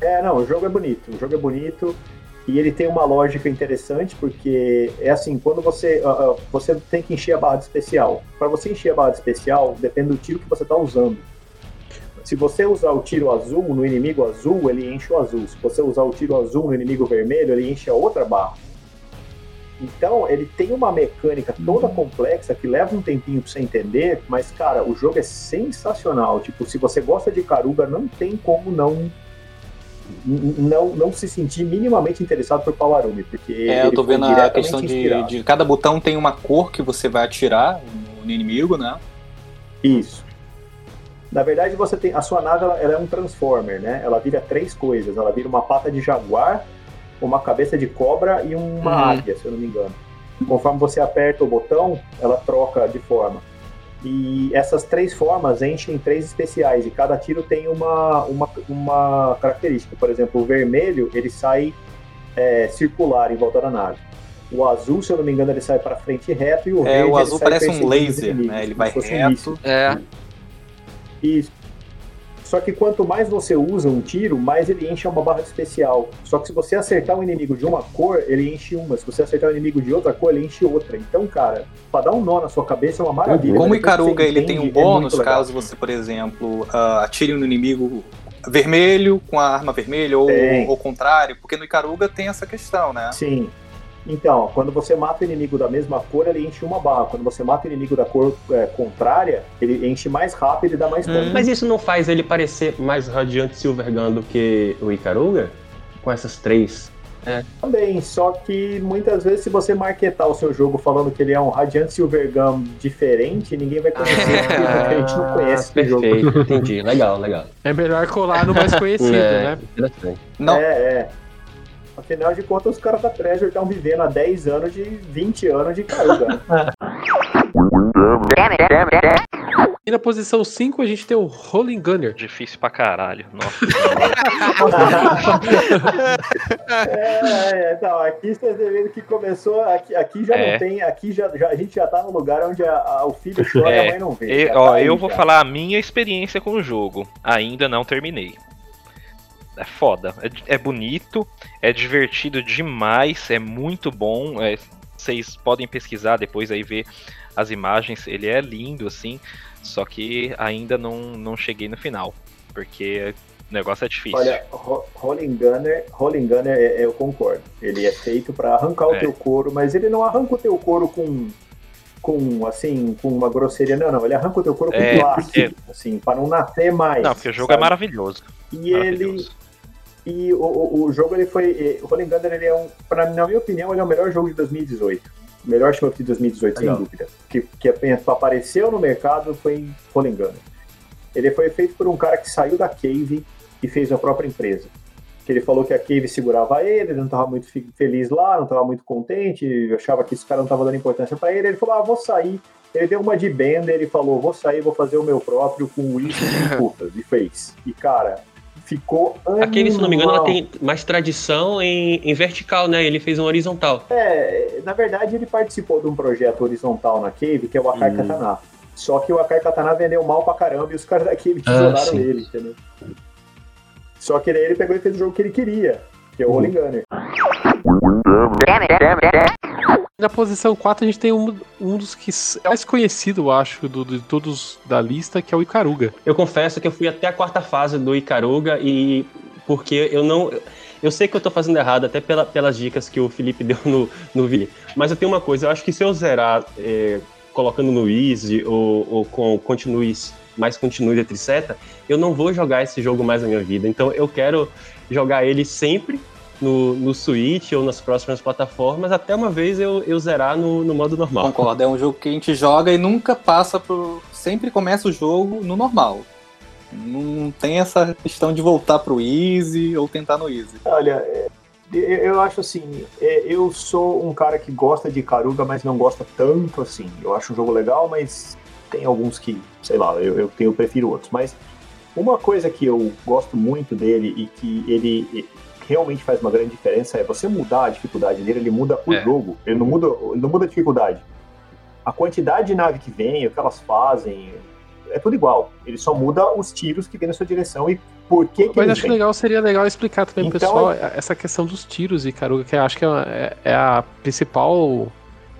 É, não, o jogo é bonito. O jogo é bonito e ele tem uma lógica interessante, porque é assim: quando você. ah, você tem que encher a barra de especial. Para você encher a barra de especial, depende do tiro que você está usando. Se você usar o tiro azul no inimigo azul, ele enche o azul. Se você usar o tiro azul no inimigo vermelho, ele enche a outra barra. Então, ele tem uma mecânica toda complexa que leva um tempinho pra você entender, mas, cara, o jogo é sensacional. Tipo, se você gosta de Caruga, não tem como não não, não se sentir minimamente interessado por Powarumi, porque É, eu tô vendo a questão de, de cada botão tem uma cor que você vai atirar no inimigo, né? Isso. Na verdade, você tem a sua nave, ela, ela é um transformer, né? Ela vira três coisas. Ela vira uma pata de jaguar, uma cabeça de cobra e uma Uhum. águia, se eu não me engano. Conforme você aperta o botão, ela troca de forma. E essas três formas enchem três especiais e cada tiro tem uma, uma, uma característica. Por exemplo, o vermelho ele sai é, circular em volta da nave. O azul, se eu não me engano, ele sai para frente reto e o É, verde o azul parece um laser, inimigos, né? Ele vai um reto. míssil. É. Isso. Só que quanto mais você usa um tiro, mais ele enche uma barra de especial. Só que se você acertar um inimigo de uma cor, ele enche uma. Se você acertar um inimigo de outra cor, ele enche outra. Então, cara, pra dar um nó na sua cabeça é uma maravilha. Como o Depois que você Icaruga ele tem um é bônus legal. caso você, por exemplo, ah, atire no inimigo vermelho com a arma vermelha ou o contrário, porque no Icaruga tem essa questão, né? Sim. Então, quando você mata o inimigo da mesma cor, ele enche uma barra. Quando você mata o inimigo da cor é, contrária, ele enche mais rápido e dá mais dano. Mas isso não faz ele parecer mais Radiant Silvergun do que o Icaruga? Com essas três. Também, só que muitas vezes se você marketar o seu jogo falando que ele é um Radiant Silvergun diferente, ninguém vai conhecer, porque a gente não conhece esse jogo. Perfeito, entendi. Legal, legal. É melhor colar no mais conhecido, é, né? interessante. Não, É, é. Afinal de contas, os caras da Treasure estão vivendo há 10 anos de 20 anos de Caruga. né? E na posição 5 a gente tem o Rolling Gunner. Difícil pra caralho. Nossa. é, é, então, aqui vocês devendo que começou, aqui, aqui já É. não tem, aqui já, já- a gente já tá no lugar onde a- a- o filho chora e É. a mãe não vê. E, ó, tá aí, eu vou já. falar a minha experiência com o jogo. Ainda não terminei. É foda. É, é bonito, é divertido demais, é muito bom. é, vocês podem pesquisar depois aí ver as imagens. Ele é lindo, assim. Só que ainda não, não cheguei no final. Porque o negócio é difícil. Olha, Ro- Rolling Gunner, Rolling Gunner, é- é, eu concordo. Ele é feito pra arrancar o É. teu couro, mas ele não arranca o teu couro com, com assim, com uma grosseria, não, não. Ele arranca o teu couro com É, plástico, assim, pra não nascer mais. não, porque o jogo sabe? é maravilhoso. E ele, maravilhoso. E o, o, o jogo, ele foi. O Rolling Gunner, ele é um. Pra, na minha opinião, ele é o melhor jogo de 2018. O melhor jogo de 2018, Legal. sem dúvida. Que, que apareceu no mercado foi em Rolling Gunner. Ele foi feito por um cara que saiu da Cave e fez a própria empresa. Que ele falou que a Cave segurava ele, ele não estava muito feliz lá, não estava muito contente, achava que esse cara não estava dando importância para ele. Ele falou: Ah, vou sair. Ele deu uma de Bender e falou: Vou sair, vou fazer o meu próprio com e putas. E fez. E cara, ficou. A Cave, se não me engano, ela animal. tem mais tradição em, em vertical, né? Ele fez um horizontal. É, na verdade, ele participou de um projeto horizontal na Cave, que é o Akai Hum. Katana. Só que o Akai Katana vendeu mal pra caramba e os caras da Cave Ah, tesouraram sim. ele, entendeu? Só que daí ele pegou e fez o jogo que ele queria, que é o Rolling Gunner. Na posição 4 a gente tem um, um dos que é mais conhecido, eu acho, do- de todos da lista, que é o Icaruga. Eu confesso que eu fui até a quarta fase do Icaruga e porque eu não. Eu sei que eu tô fazendo errado, até pela- pelas dicas que o Felipe deu no, no vídeo. Mas eu tenho uma coisa, eu acho que se eu zerar é, colocando no Easy ou, ou com continues, mais continues, etc., eu não vou jogar esse jogo mais na minha vida. Então eu quero jogar ele sempre no, no Switch ou nas próximas plataformas, até uma vez eu, eu zerar no, no modo normal. Concordo, é um jogo que a gente joga e nunca passa por. Sempre começa o jogo no normal. Não tem essa questão de voltar pro easy ou tentar no easy. Olha, é, eu, acho assim, é, eu sou um cara que gosta de Caruga, mas não gosta tanto assim. Eu acho um jogo legal, mas tem alguns que, sei lá, eu, eu tenho, eu prefiro outros. Mas uma coisa que eu gosto muito dele e que ele realmente faz uma grande diferença é você mudar a dificuldade dele, ele muda o É. jogo, ele não muda, ele não muda a dificuldade. A quantidade de nave que vem, o que elas fazem, é tudo igual. Ele só muda os tiros que vem na sua direção e por que, que Mas acho vêm. legal seria legal explicar também pro Então, pessoal essa questão dos tiros de Icaruga, que eu acho que é, é- é a principal.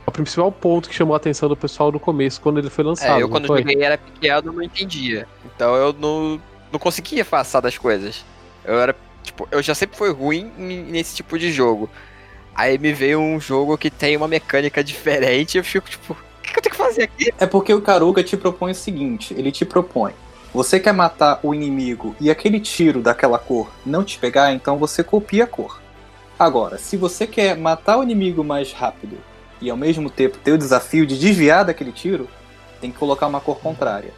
O principal ponto que chamou a atenção do pessoal no começo, quando ele foi lançado. É, eu quando foi? joguei era pequeno não entendia. Então eu não, não conseguia passar das coisas. Eu era, tipo, eu já sempre fui ruim nesse tipo de jogo. Aí me veio um jogo que tem uma mecânica diferente e eu fico, tipo, o que que eu tenho que fazer aqui? É porque o Karuga te propõe o seguinte: ele te propõe. Você quer matar o inimigo e aquele tiro daquela cor não te pegar, então você copia a cor. Agora, se você quer matar o inimigo mais rápido e ao mesmo tempo ter o desafio de desviar daquele tiro, tem que colocar uma cor contrária.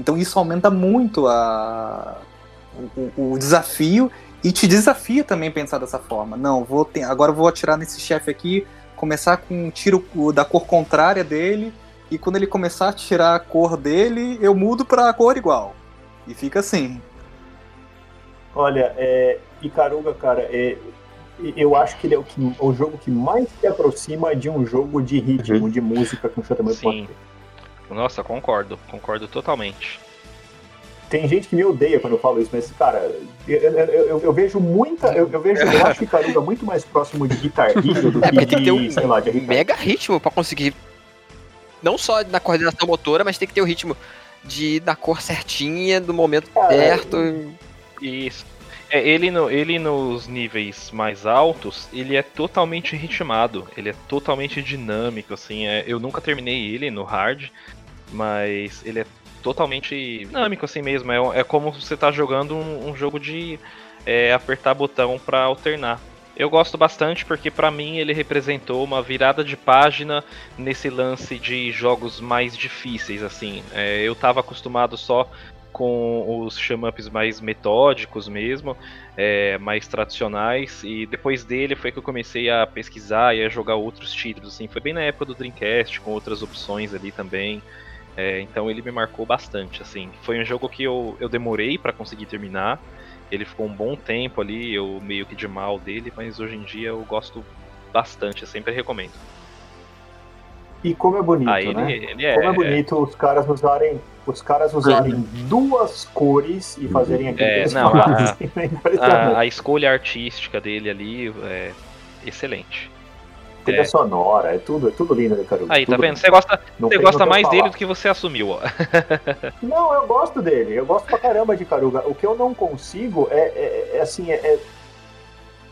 Então isso aumenta muito a... o, o- o desafio e te desafia também pensar dessa forma. Não, vou ter... agora eu vou atirar nesse chefe aqui, começar com um tiro da cor contrária dele e quando ele começar a tirar a cor dele, eu mudo pra cor igual. E fica assim. Olha, é, Icaruga, cara, é, eu acho que ele é o, que- o jogo que mais se aproxima de um jogo de ritmo, de música que um Sim. pode ter. Nossa, concordo, concordo totalmente. Tem gente que me odeia quando eu falo isso, mas, cara, eu, eu- eu- eu vejo muita. Eu, eu vejo, eu acho que Icaruga muito mais próximo de Guitar Hero do É que porque tem que ter de, um sei lá, de Guitar mega ritmo pra conseguir. Não só na coordenação motora, mas tem que ter o ritmo de na cor certinha, do momento Cara, certo. Isso. É, ele, no, ele nos níveis mais altos, ele é totalmente ritmado, ele é totalmente dinâmico, assim, é, eu nunca terminei ele no hard, mas ele é totalmente dinâmico assim mesmo, é, é como você tá jogando um, um jogo de é, apertar botão pra alternar. Eu gosto bastante porque pra mim ele representou uma virada de página nesse lance de jogos mais difíceis, assim. É, eu tava acostumado só com os shmups mais metódicos mesmo, é, mais tradicionais, e depois dele foi que eu comecei a pesquisar e a jogar outros títulos, assim, foi bem na época do Dreamcast, com outras opções ali também, é, então ele me marcou bastante, assim, foi um jogo que eu, eu demorei para conseguir terminar, ele ficou um bom tempo ali, eu meio que de mal dele, mas hoje em dia eu gosto bastante, eu sempre recomendo. E como é bonito, ah, ele, né? ele é, Como é bonito os caras usarem, os caras usarem duas cores e fazerem aquilo É, que não. É impressionante. a, a escolha artística dele ali é excelente. Trilha é. sonora, é tudo, é tudo lindo, né, Caruga? Aí, tá Tudo vendo? lindo. Você gosta, Não você gosta mais dele do que você assumiu, ó. Não, eu gosto dele. Eu gosto pra caramba de Caruga. O que eu não consigo é, é- é assim, é, é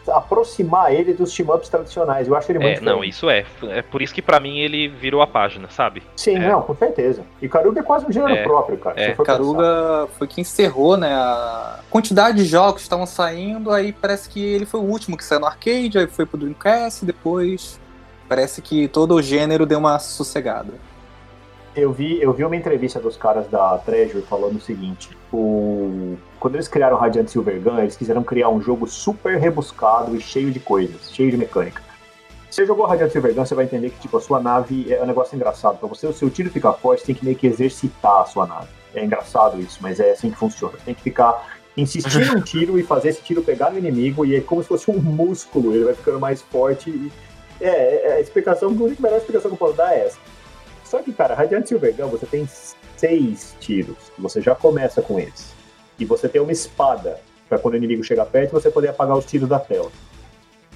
aproximar ele dos team-ups tradicionais. Eu acho ele muito É, não, isso é. É por isso que pra mim ele virou a página, sabe? Sim, é. não, com certeza. E Karuga é quase um gênero É, próprio, cara. é. Caruga foi que encerrou, né, a quantidade de jogos que estavam saindo, aí parece que ele foi o último que saiu no arcade, aí foi pro Dreamcast, depois parece que todo o gênero deu uma sossegada. Eu vi, eu vi uma entrevista dos caras da Treasure falando o seguinte: o... quando eles criaram Radiant Silvergun, eles quiseram criar um jogo super rebuscado e cheio de coisas, cheio de mecânica. Você jogou Radiant Silvergun, você vai entender que tipo, a sua nave é um negócio engraçado. Pra você, o seu tiro ficar forte, tem que meio que exercitar a sua nave. É engraçado isso, mas é assim que funciona. Tem que ficar insistindo um tiro e fazer esse tiro pegar no inimigo, e é como se fosse um músculo, ele vai ficando mais forte. E... É, é, a explicação, a melhor explicação que eu posso dar é essa. Só que, cara, Radiant Silvergun, você tem seis tiros. Você já começa com eles. E você tem uma espada, pra quando o inimigo chegar perto, você poder apagar os tiros da tela.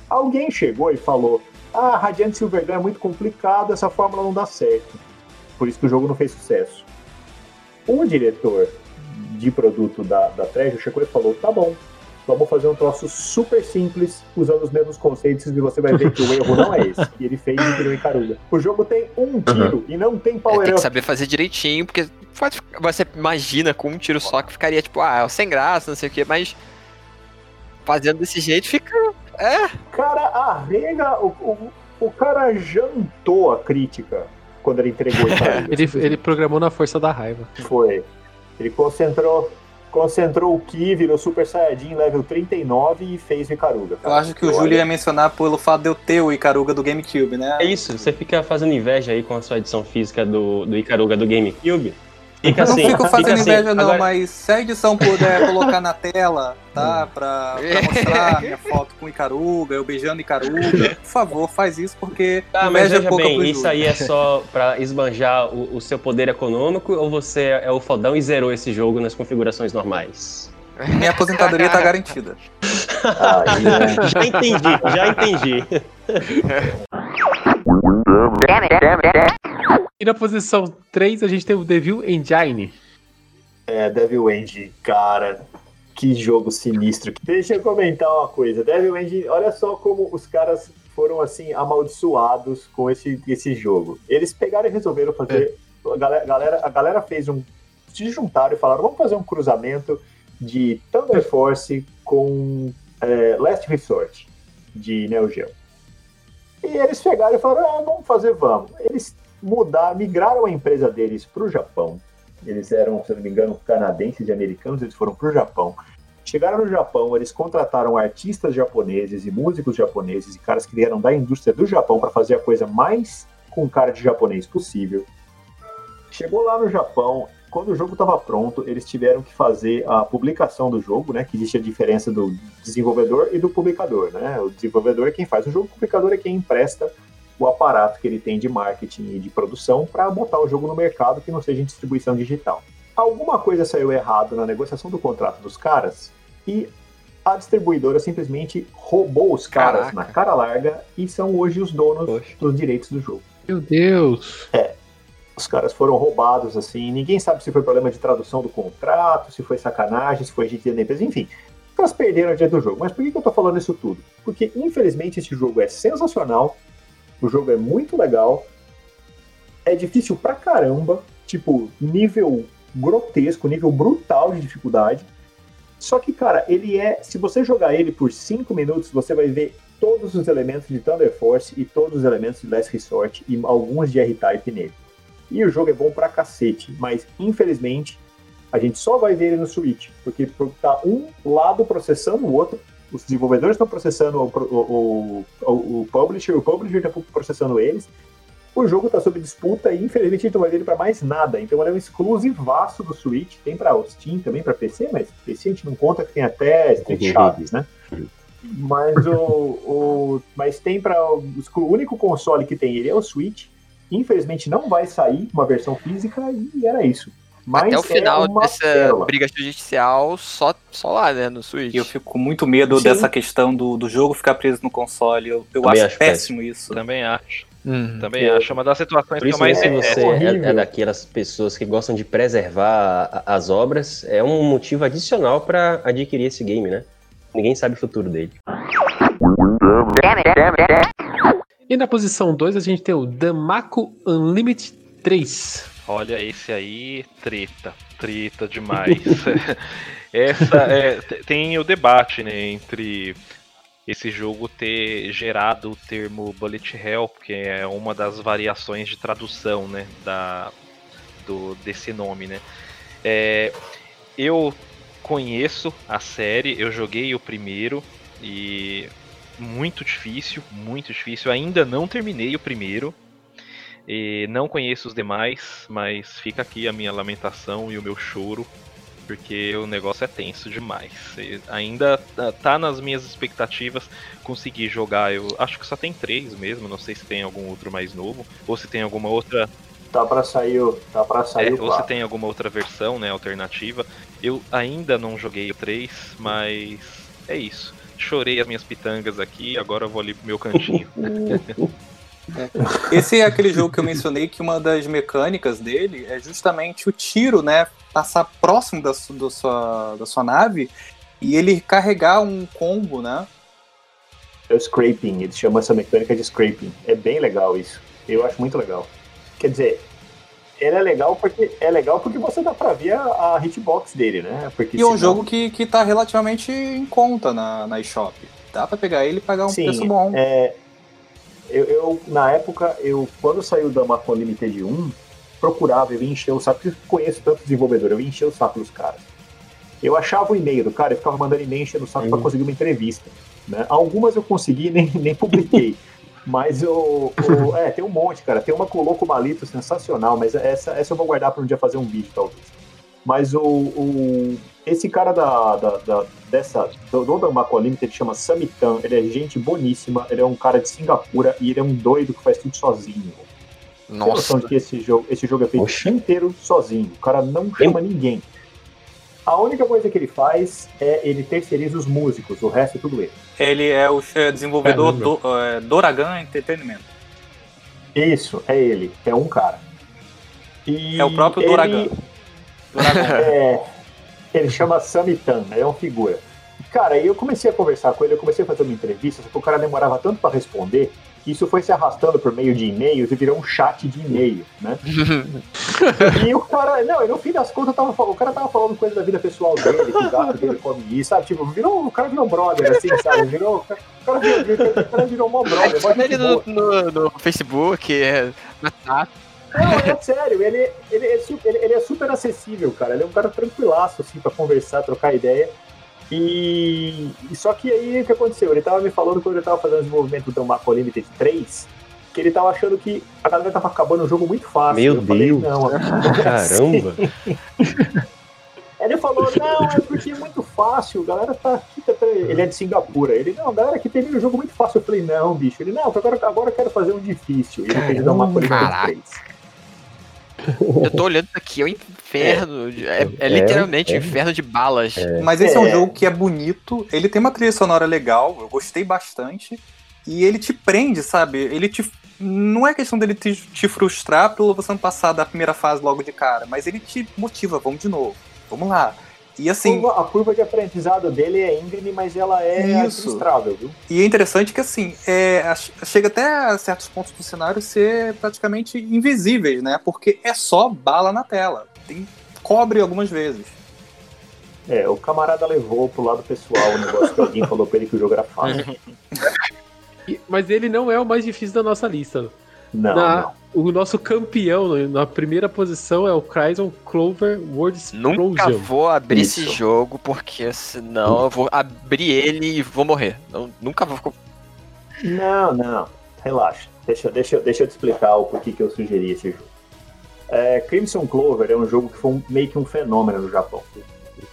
Alguém chegou e falou: Ah, Radiant Silvergun é muito complicado, essa fórmula não dá certo. Por isso que o jogo não fez sucesso. O diretor de produto da, da Treasure chegou e falou: Tá bom, vamos fazer um troço super simples, usando os mesmos conceitos, e você vai ver que o erro não é esse. E ele fez e criou em Caruga. O jogo tem um tiro e não tem É, power tem que saber fazer direitinho, porque pode, você imagina com um tiro só que ficaria tipo, ah, sem graça, não sei o que, mas fazendo desse jeito fica. É, cara arrega. O, o, o cara jantou a crítica quando ele entregou o Caruga. Ele, ele programou na força da raiva. Foi. Ele concentrou. Concentrou o Ki, virou Super Saiyajin level 39 e fez o Icaruga. Eu acho que o Júlio ia mencionar pelo fato de eu ter o Icaruga do GameCube, né? É isso, você fica fazendo inveja aí com a sua edição física do, do Icaruga do GameCube. Fica não assim, fico fazendo fica assim. inveja, não, Agora- mas se a edição puder colocar na tela, tá? Pra, pra mostrar minha foto com o Icaruga, eu beijando Icaruga, por favor, faz isso, porque Tá, mas é veja bem, isso aí é só pra esbanjar o, o seu poder econômico ou você é o fodão e zerou esse jogo nas configurações normais? Minha aposentadoria tá garantida. Né? Já entendi, já entendi. E na posição 3 a gente tem o Devil Engine. É, Devil Engine, cara, que jogo sinistro. Deixa eu comentar uma coisa. Devil Engine, olha só como os caras foram assim amaldiçoados com esse, esse jogo. Eles pegaram e resolveram fazer. A, galera, a galera fez um. Se juntaram e falaram: vamos fazer um cruzamento de Thunder Force com é, Last Resort de Neo Geo. E eles pegaram e falaram: ah, vamos fazer, vamos. Eles mudaram, migraram a empresa deles para o Japão. Eles eram, se não me engano, canadenses e americanos, eles foram para o Japão. Chegaram no Japão, eles contrataram artistas japoneses e músicos japoneses e caras que vieram da indústria do Japão para fazer a coisa mais com cara de japonês possível. Chegou lá no Japão, quando o jogo estava pronto, eles tiveram que fazer a publicação do jogo, né? Que existe a diferença do desenvolvedor e do publicador, né? O desenvolvedor é quem faz o jogo, o publicador é quem empresta o aparato que ele tem de marketing e de produção para botar o jogo no mercado que não seja em distribuição digital. Alguma coisa saiu errado na negociação do contrato dos caras e a distribuidora simplesmente roubou os caras Caraca. na cara larga e são hoje os donos Poxa. dos direitos do jogo. Meu Deus. Os caras foram roubados, assim, ninguém sabe se foi problema de tradução do contrato, se foi sacanagem, se foi gente da empresa, enfim. Os caras perderam o dia do jogo. Mas por que, que eu tô falando isso tudo? Porque, infelizmente, esse jogo é sensacional, o jogo é muito legal, é difícil pra caramba, tipo, nível grotesco, nível brutal de dificuldade. Só que, cara, ele é. Se você jogar ele por 5 minutos, você vai ver todos os elementos de Thunder Force e todos os elementos de Last Resort e alguns de R-Type nele. E o jogo é bom pra cacete, mas infelizmente a gente só vai ver ele no Switch, porque tá um lado processando o outro, os desenvolvedores estão processando o, o, o, o publisher, o publisher está processando eles. O jogo está sob disputa e infelizmente a gente não vai ver ele para mais nada. Então ele é um exclusivaço do Switch, tem para Steam também para PC, mas PC a gente não conta que tem até Street Uhum. Chaves, né? Mas o, o mas tem para o, o único console que tem ele é o Switch. Infelizmente não vai sair uma versão física e era isso. Mas Até o final é dessa pérola. briga judicial, só, só lá, né, no Switch. E eu fico com muito medo Sim. dessa questão do, do jogo ficar preso no console. Eu, eu acho, acho péssimo isso. Também acho. Hum. Também É. acho. É uma das situações que eu mais se você é, horrível. é daquelas pessoas que gostam de preservar a- as obras, é um motivo adicional para adquirir esse game, né? Ninguém sabe o futuro dele. E na posição 2 a gente tem o Damaco Unlimited 3. Olha, esse aí, treta. Treta demais. Essa é, tem o debate, né, entre esse jogo ter gerado o termo bullet hell, que é uma das variações de tradução, né, da, do, desse nome, né. É, eu conheço a série, eu joguei o primeiro e muito difícil, muito difícil. Ainda não terminei o primeiro. E não conheço os demais, mas fica aqui a minha lamentação e o meu choro, porque o negócio é tenso demais. E ainda tá- tá nas minhas expectativas conseguir jogar. Eu acho que só tem três mesmo, não sei se tem algum outro mais novo, ou se tem alguma outra Tá pra sair, o- tá pra sair é, o ou se tem alguma outra versão, né, alternativa. Eu ainda não joguei o 3, mas é isso. Chorei as minhas pitangas aqui, agora eu vou ali pro meu cantinho. Esse é aquele jogo que eu mencionei que uma das mecânicas dele é justamente o tiro, né? Passar próximo da, su- da sua, da sua nave e ele carregar um combo, né? É o scraping, eles chamam essa mecânica de scraping. É bem legal isso. Eu acho muito legal. Quer dizer, ele é legal porque é legal porque você dá pra ver a, a hitbox dele, né? Porque E é um senão- jogo que, que tá relativamente em conta na, na eShop. Dá pra pegar ele e pagar um Sim, preço bom. É, eu, eu, na época, eu quando saiu da Macon Limited 1, procurava, eu ia encher o saco, porque eu conheço tanto desenvolvedor, eu ia encher o saco dos caras. Eu achava o e-mail do cara e ficava mandando e-mail enchendo o saco pra conseguir uma entrevista. Né? Algumas eu consegui e nem, nem publiquei. Mas o, o- É, tem um monte, cara. Tem uma com o Malito sensacional, mas essa, essa eu vou guardar pra um dia fazer um vídeo, talvez. Mas o, o- esse cara da, da, da- dessa do, do Damaco Limited ele chama Samitan, ele é gente boníssima, ele é um cara de Singapura e ele é um doido que faz tudo sozinho. Tem noção Nossa. de que esse jogo, esse jogo é feito Poxa. inteiro sozinho. O cara não chama ninguém. A única coisa que ele faz é ele terceiriza os músicos, o resto é tudo ele. Ele é o é, desenvolvedor do, é, Doragan Entertainment. Isso, é ele, é um cara. E É o próprio ele- Doragan. É, ele chama Samitan, é uma figura. Cara, aí eu comecei a conversar com ele, eu comecei a fazer uma entrevista, só que o cara demorava tanto pra responder que isso foi se arrastando por meio de e-mails e virou um chat de e-mail, né? e o cara, não, no fim das contas, tava, falando- o cara tava falando coisa da vida pessoal dele, que o gato dele come isso, sabe? Tipo, virou, o cara virou brother, assim, sabe? Virou, o cara virou, virou, o cara virou mó brother, ele no, no, no Facebook, é, WhatsApp. Não, é sério, ele, ele, é su- ele, é super acessível, cara. Ele é um cara tranquilaço, assim, pra conversar, trocar ideia. E, e só que aí o que aconteceu? Ele tava me falando quando ele tava fazendo o desenvolvimento do Macro Limited 3, que ele tava achando que a galera tava acabando o jogo muito fácil. Meu eu falei, Deus. não, Caramba. Aí ele falou, não, é porque é muito fácil, a galera tá aqui, tá- ele é de Singapura. Ele, não, a galera aqui termina o jogo muito fácil. Eu falei, não, bicho. Ele, não, agora, agora eu quero fazer um difícil. E ele fez o Macro Limited Caraca. 3. Eu tô olhando isso aqui, é um inferno. É, é literalmente um inferno de balas. Mas esse é. um É. jogo que é bonito, ele tem uma trilha sonora legal, eu gostei bastante. E ele te prende, sabe? Ele te. Não é questão dele te, te frustrar pelo você não passar da primeira fase logo de cara, mas ele te motiva, vamos de novo. Vamos lá. E assim, Curva- a curva de aprendizado dele é íngreme, mas ela é administrável, viu? E é interessante que, assim, é, chega até a certos pontos do cenário ser praticamente invisíveis, né? Porque é só bala na tela. Tem cobre algumas vezes. É, o camarada levou pro lado pessoal o negócio que alguém falou pra ele que o jogo era fácil. Mas ele não é o mais difícil da nossa lista. Não, Na- não. O nosso campeão na primeira posição é o Cryson Clover World Nunca Explosion. vou abrir Isso. esse jogo, porque senão eu vou abrir ele e vou morrer. Não, nunca vou. Não, não. Relaxa. Deixa, deixa, deixa eu te explicar o porquê que eu sugeri esse jogo. É, Crimson Clover é um jogo que foi um- meio que um fenômeno no Japão.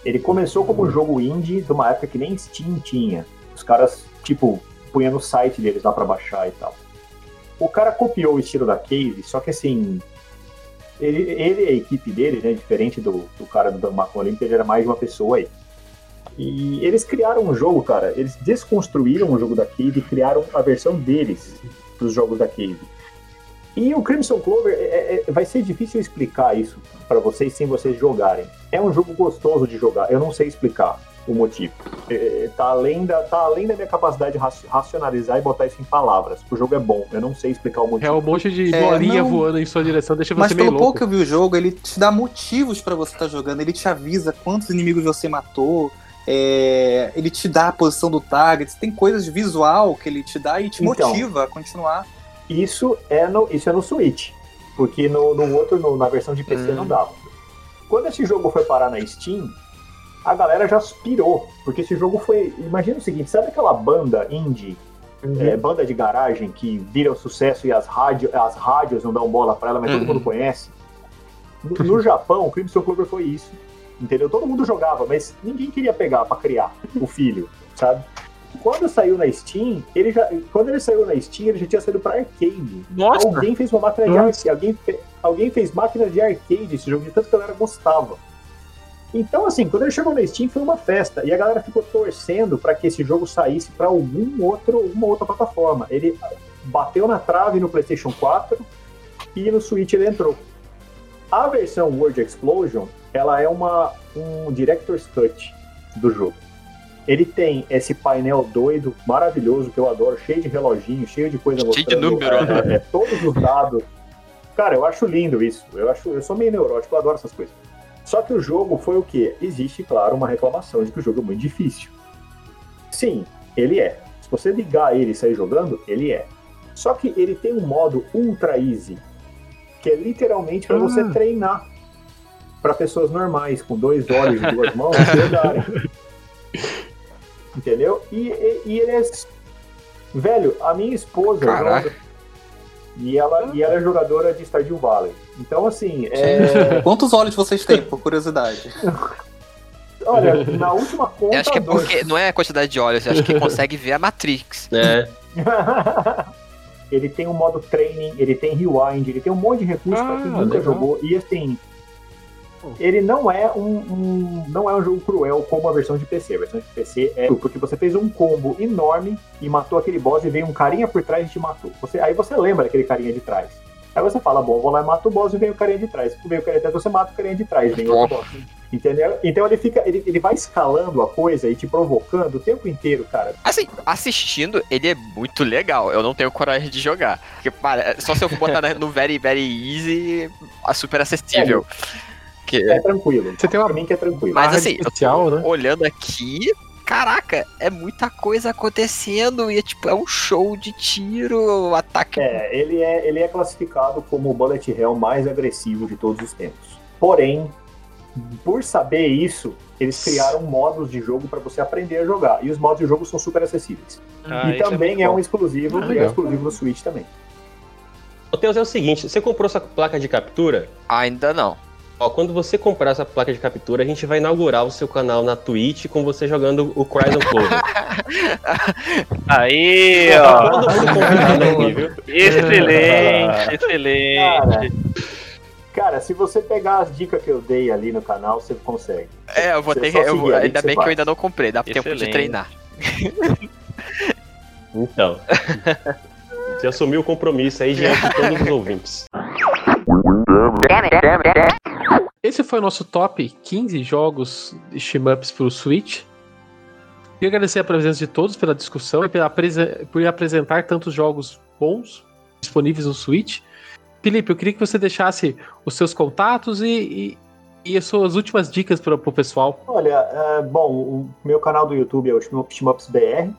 Ele começou como um jogo indie de uma época que nem Steam tinha. Os caras, tipo, punham no site deles lá pra baixar e tal. O cara copiou o estilo da Cave, só que assim. Ele, ele a equipe dele, né? Diferente do, do cara do Macon Olympic, ele era mais uma pessoa aí. E eles criaram um jogo, cara. Eles desconstruíram o jogo da Cave e criaram a versão deles dos jogos da Cave. E o Crimson Clover é- é- vai ser difícil explicar isso pra vocês sem vocês jogarem. É um jogo gostoso de jogar, eu não sei explicar o motivo. É, tá, além da, tá além da minha capacidade de raci- racionalizar e botar isso em palavras. O jogo é bom, eu não sei explicar o É motivo. um monte de É, bolinha não. voando em sua direção, deixa Mas você meio pelo pouco louco. que eu vi o jogo, ele te dá motivos pra você estar jogando, ele te avisa quantos inimigos você matou, é, ele te dá a posição do target, tem coisas de visual que ele te dá e te Então. motiva a continuar. Isso é no, isso é no Switch. Porque no, no outro, no- na versão de PC, Hum. não dava. Quando esse jogo foi parar na Steam, a galera já pirou. Porque esse jogo foi. Imagina o seguinte: sabe aquela banda indie, é, banda de garagem que vira um sucesso e as, rádio, as rádios não dão bola pra ela, mas todo Uhum. mundo conhece? No, no Japão, o Crimson Clover foi isso. Entendeu? Todo mundo jogava, mas ninguém queria pegar pra criar o filho, sabe? Quando saiu na Steam, ele já, quando ele saiu na Steam, ele já tinha saído pra arcade. Nossa! Alguém fez uma máquina de arcade. Alguém, alguém fez máquina de arcade esse jogo, de tanto que a galera gostava. Então, assim, quando ele chegou na Steam foi uma festa. E a galera ficou torcendo para que esse jogo saísse para algum outro, alguma outra plataforma. Ele bateu na trave no PlayStation 4 e no Switch ele entrou. A versão World Explosion, ela é uma, um Director's Cut do jogo. Ele tem esse painel doido, maravilhoso, que eu adoro, cheio de reloginho, cheio de coisa Cheio de mostrando, número, é, né? é, todos os dados. Cara, eu acho lindo isso. Eu acho, eu sou meio neurótico, eu adoro essas coisas. Só que o jogo foi o quê? Existe, claro, uma reclamação de que o jogo é muito difícil. Sim, ele é. Se você ligar ele e sair jogando, ele é. Só que ele tem um modo ultra easy, que é literalmente para você Ah. treinar para pessoas normais, com dois olhos e duas mãos. Entendeu? E, e, e ele é. Velho, a minha esposa Caraca. joga. E ela, e ela é jogadora de Stardew Valley. Então, assim, é, Quantos olhos vocês têm, por curiosidade? olha, na última conta. Eu acho que é dois. porque não é a quantidade de olhos, eu acho que consegue ver a Matrix. É, ele tem um modo training, ele tem rewind, ele tem um monte de recursos pra quem Ah, nunca legal. jogou. E assim, ele não é um, um- não é um jogo cruel como a versão de PC. A versão de PC é porque você fez um combo enorme e matou aquele boss e veio um carinha por trás e te matou. Você, aí você lembra daquele carinha de trás. Aí você fala, bom, vou lá e mato o boss e vem o carinha de trás. Vem o carinha de trás, você mata o carinha de trás, vem outro boss. Entendeu? Então ele fica, ele, ele vai escalando a coisa e te provocando o tempo inteiro, cara. Assim, assistindo, ele é muito legal. Eu não tenho coragem de jogar. Porque, para, só se eu botar no very, very easy, é super acessível. Que, É tranquilo. Você tem uma Pra mim que é tranquilo. Mas assim, especial, né? olhando aqui, caraca, é muita coisa acontecendo e é tipo, é um show de tiro, ataque. É, ele é, ele é classificado como o bullet hell mais agressivo de todos os tempos. Porém, por saber isso, eles criaram modos de jogo para você aprender a jogar. E os modos de jogo são super acessíveis. Ah, e isso também é, bom. um exclusivo, Ah, e é exclusivo do Switch também. o Teus é o seguinte, você comprou essa placa de captura? Ainda não. Ó, quando você comprar essa placa de captura, a gente vai inaugurar o seu canal na Twitch com você jogando o Cryson Clover. Aí, ó. todo mundo convidado aqui, viu? Excelente, excelente. Cara, se você pegar as dicas que eu dei ali no canal, você consegue. É, eu vou Você ter que. eu ainda que bem que eu ainda não comprei, dá tempo de Excelente. treinar. Então. Você assumiu o compromisso aí diante de todos os ouvintes. Esse foi o nosso top 15 jogos de shmups pro Switch. Queria agradecer a presença de todos pela discussão e pela por apresentar tantos jogos bons disponíveis no Switch. Felipe, eu queria que você deixasse os seus contatos e, e, e as suas últimas dicas para o pessoal. Olha, é, bom, o meu canal do YouTube é o Shmup- Shmups BR.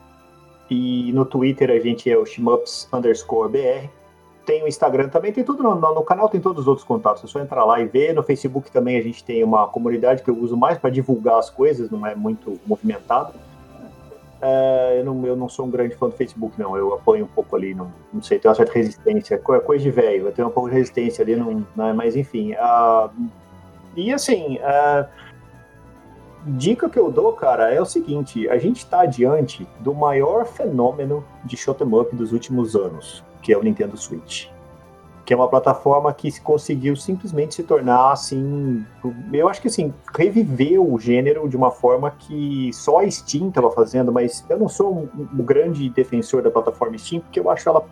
E no Twitter a gente é o Shmups underscore BR. Tem o Instagram também, tem tudo no, no- no canal, tem todos os outros contatos. É só entrar lá e ver. No Facebook também a gente tem uma comunidade que eu uso mais para divulgar as coisas, não é muito movimentado. É, eu, não, eu não sou um grande fã do Facebook, não. Eu apoio um pouco ali, não, não sei, tem uma certa resistência. É coisa de velho, eu tenho um pouco de resistência ali, não, não- mas enfim. ah, e assim, ah, dica que eu dou, cara, é o seguinte: a gente está diante do maior fenômeno de shoot 'em up dos últimos anos, que é o Nintendo Switch. Que é uma plataforma que se conseguiu simplesmente se tornar assim. Eu acho que assim, reviveu o gênero de uma forma que só a Steam estava fazendo, mas eu não sou um, um grande defensor da plataforma Steam, porque eu acho ela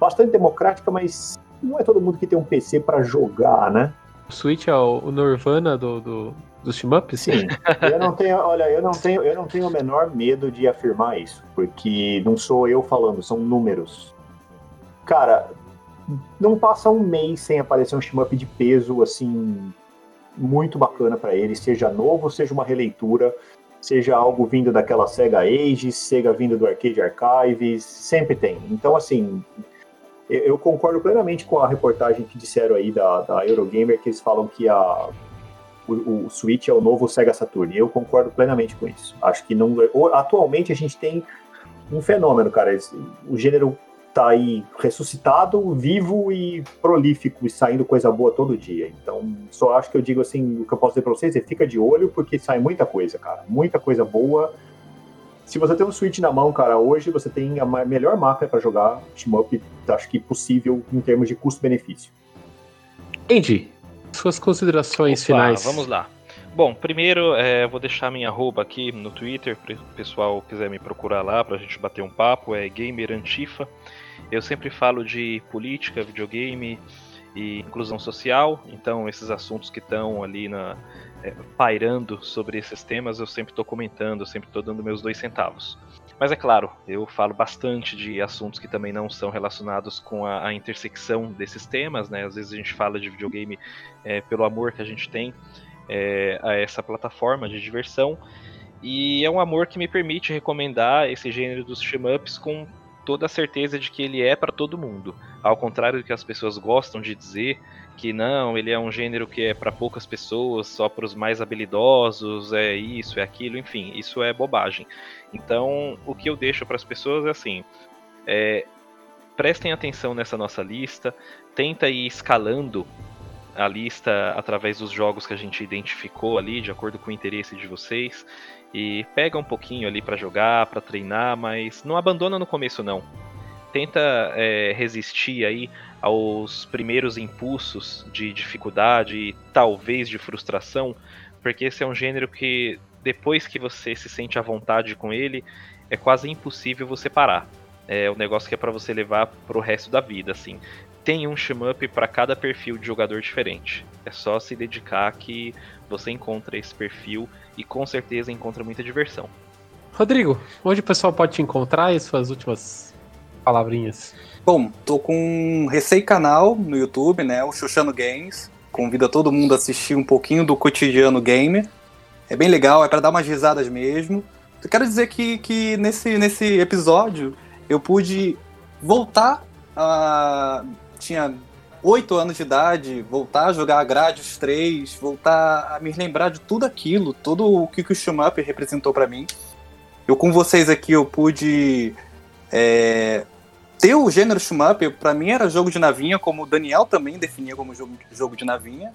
bastante democrática, mas não é todo mundo que tem um PC pra jogar, né? O Switch é o, o Nirvana do, do, dos shmups? Sim. eu não tenho, olha, eu não tenho, eu não tenho o menor medo de afirmar isso, porque não sou eu falando, são números. Cara, não passa um mês sem aparecer um shmup de peso assim muito bacana pra ele, seja novo, seja uma releitura, seja algo vindo daquela Sega Age, seja vindo do Arcade Archives, sempre tem. Então, assim, eu, concordo plenamente com a reportagem que disseram aí da, da Eurogamer, que eles falam que a, o, o Switch é o novo Sega Saturn. Eu concordo plenamente com isso. Acho que não. Atualmente a gente tem um fenômeno, cara. O gênero tá aí ressuscitado, vivo e prolífico e saindo coisa boa todo dia. Então, só acho que eu digo assim, o que eu posso dizer pra vocês é fica de olho porque sai muita coisa, cara. Muita coisa boa. Se você tem um Switch na mão, cara, hoje você tem a melhor máquina pra jogar shmup, acho que possível em termos de custo-benefício. Andy, suas considerações Opa, finais. Vamos lá. Bom, primeiro é, eu vou deixar minha arroba aqui no Twitter, para o pessoal quiser me procurar lá pra gente bater um papo, é Gamer Antifa. Eu sempre falo de política, videogame e inclusão social, então esses assuntos que estão ali na, é, pairando sobre esses temas eu sempre estou comentando, eu sempre estou dando meus dois centavos. Mas é claro, eu falo bastante de assuntos que também não são relacionados com a, a intersecção desses temas, né? Às vezes a gente fala de videogame é, pelo amor que a gente tem é, a essa plataforma de diversão. E é um amor que me permite recomendar esse gênero dos shmups com toda a certeza de que ele é para todo mundo. Ao contrário do que as pessoas gostam de dizer, que não, ele é um gênero que é para poucas pessoas, só para os mais habilidosos, é isso, é aquilo, enfim, isso é bobagem. Então, o que eu deixo para as pessoas é assim: é, prestem atenção nessa nossa lista, tenta ir escalando a lista através dos jogos que a gente identificou ali, de acordo com o interesse de vocês, e pega um pouquinho ali para jogar, para treinar, mas não abandona no começo não. Tenta é, resistir aí aos primeiros impulsos de dificuldade e talvez de frustração, porque esse é um gênero que depois que você se sente à vontade com ele, é quase impossível você parar. É um negócio que é para você levar pro resto da vida, assim tem um shmup para cada perfil de jogador diferente. É só se dedicar que você encontra esse perfil e com certeza encontra muita diversão. Rodrigo, onde o pessoal pode te encontrar e suas últimas palavrinhas? Bom, tô com um recém-canal no YouTube, né? O Xuxano Games. Convido todo mundo a assistir um pouquinho do cotidiano gamer. É bem legal, é para dar umas risadas mesmo. Eu quero dizer que, que nesse, nesse episódio eu pude voltar a. Tinha oito anos de idade, voltar a jogar Gradius 3, voltar a me lembrar de tudo aquilo, tudo o que, o Shmup representou para mim. Eu com vocês aqui eu pude é, ter o gênero shmup, pra mim era jogo de navinha, como o Daniel também definia como jogo, jogo de navinha.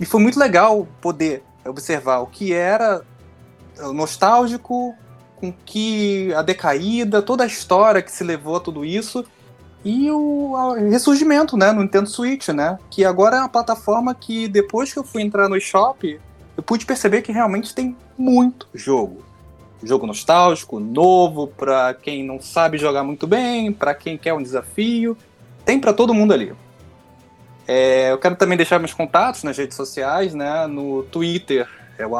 E foi muito legal poder observar o que era nostálgico, com que a decaída, toda a história que se levou a tudo isso, e o ressurgimento, né, no Nintendo Switch, né, que agora é uma plataforma que depois que eu fui entrar no shop, eu pude perceber que realmente tem muito jogo jogo nostálgico, novo, pra quem não sabe jogar muito bem, pra quem quer um desafio. Tem pra todo mundo ali. É, eu quero também deixar meus contatos nas redes sociais, né? No Twitter é o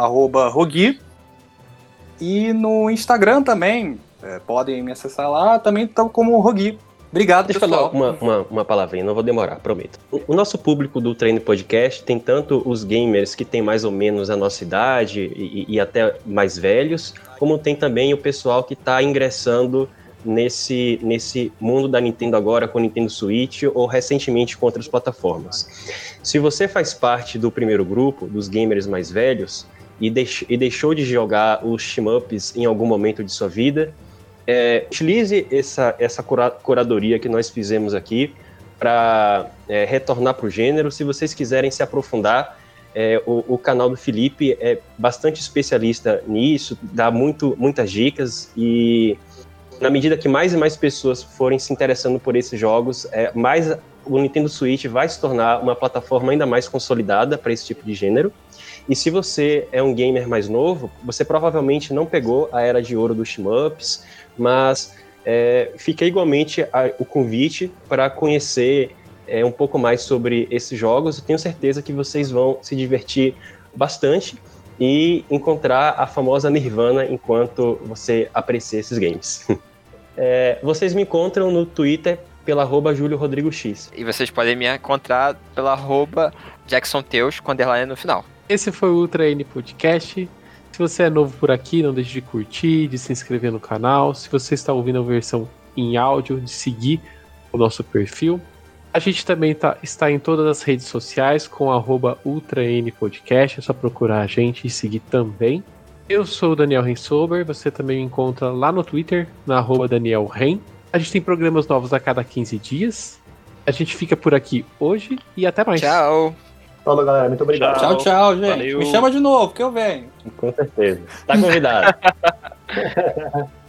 Rogi. E no Instagram também, é, podem me acessar lá, também estão como Rogi. Obrigado, Deixa eu pessoal. falar uma, uma, uma palavrinha, não vou demorar, prometo. O, o nosso público do Treino Podcast tem tanto os gamers que têm mais ou menos a nossa idade e, e até mais velhos, como tem também o pessoal que está ingressando nesse, nesse mundo da Nintendo agora com o Nintendo Switch ou recentemente com outras plataformas. Se você faz parte do primeiro grupo, dos gamers mais velhos, e, deix, e deixou de jogar os shmups em algum momento de sua vida, é, utilize essa, essa cura, curadoria que nós fizemos aqui para é, retornar para o gênero. Se vocês quiserem se aprofundar, é, o, o, canal do Felipe é bastante especialista nisso, dá muito, muitas dicas e na medida que mais e mais pessoas forem se interessando por esses jogos, é, mais o Nintendo Switch vai se tornar uma plataforma ainda mais consolidada para esse tipo de gênero. E se você é um gamer mais novo, você provavelmente não pegou a era de ouro dos shmups, mas é, fica igualmente a, o convite para conhecer é, um pouco mais sobre esses jogos. Eu tenho certeza que vocês vão se divertir bastante e encontrar a famosa Nirvana enquanto você aprecia esses games. É, vocês me encontram no Twitter pela arroba Júlio Rodrigo X. E vocês podem me encontrar pela arroba Jackson Teus com underline no final. Esse foi o Ultra N Podcast. Se você é novo por aqui, não deixe de curtir, de se inscrever no canal. Se você está ouvindo a versão em áudio, de seguir o nosso perfil. A gente também tá, está em todas as redes sociais com UltraNPodcast, é só procurar a gente e seguir também. Eu sou o Daniel Rensober, você também me encontra lá no Twitter, na arroba Daniel Ren. A gente tem programas novos a cada 15 dias. A gente fica por aqui hoje e até mais. Tchau! Falou, galera. Muito obrigado. Tchau, tchau, gente. Valeu. Me chama de novo, que eu venho. Com certeza. Tá convidado.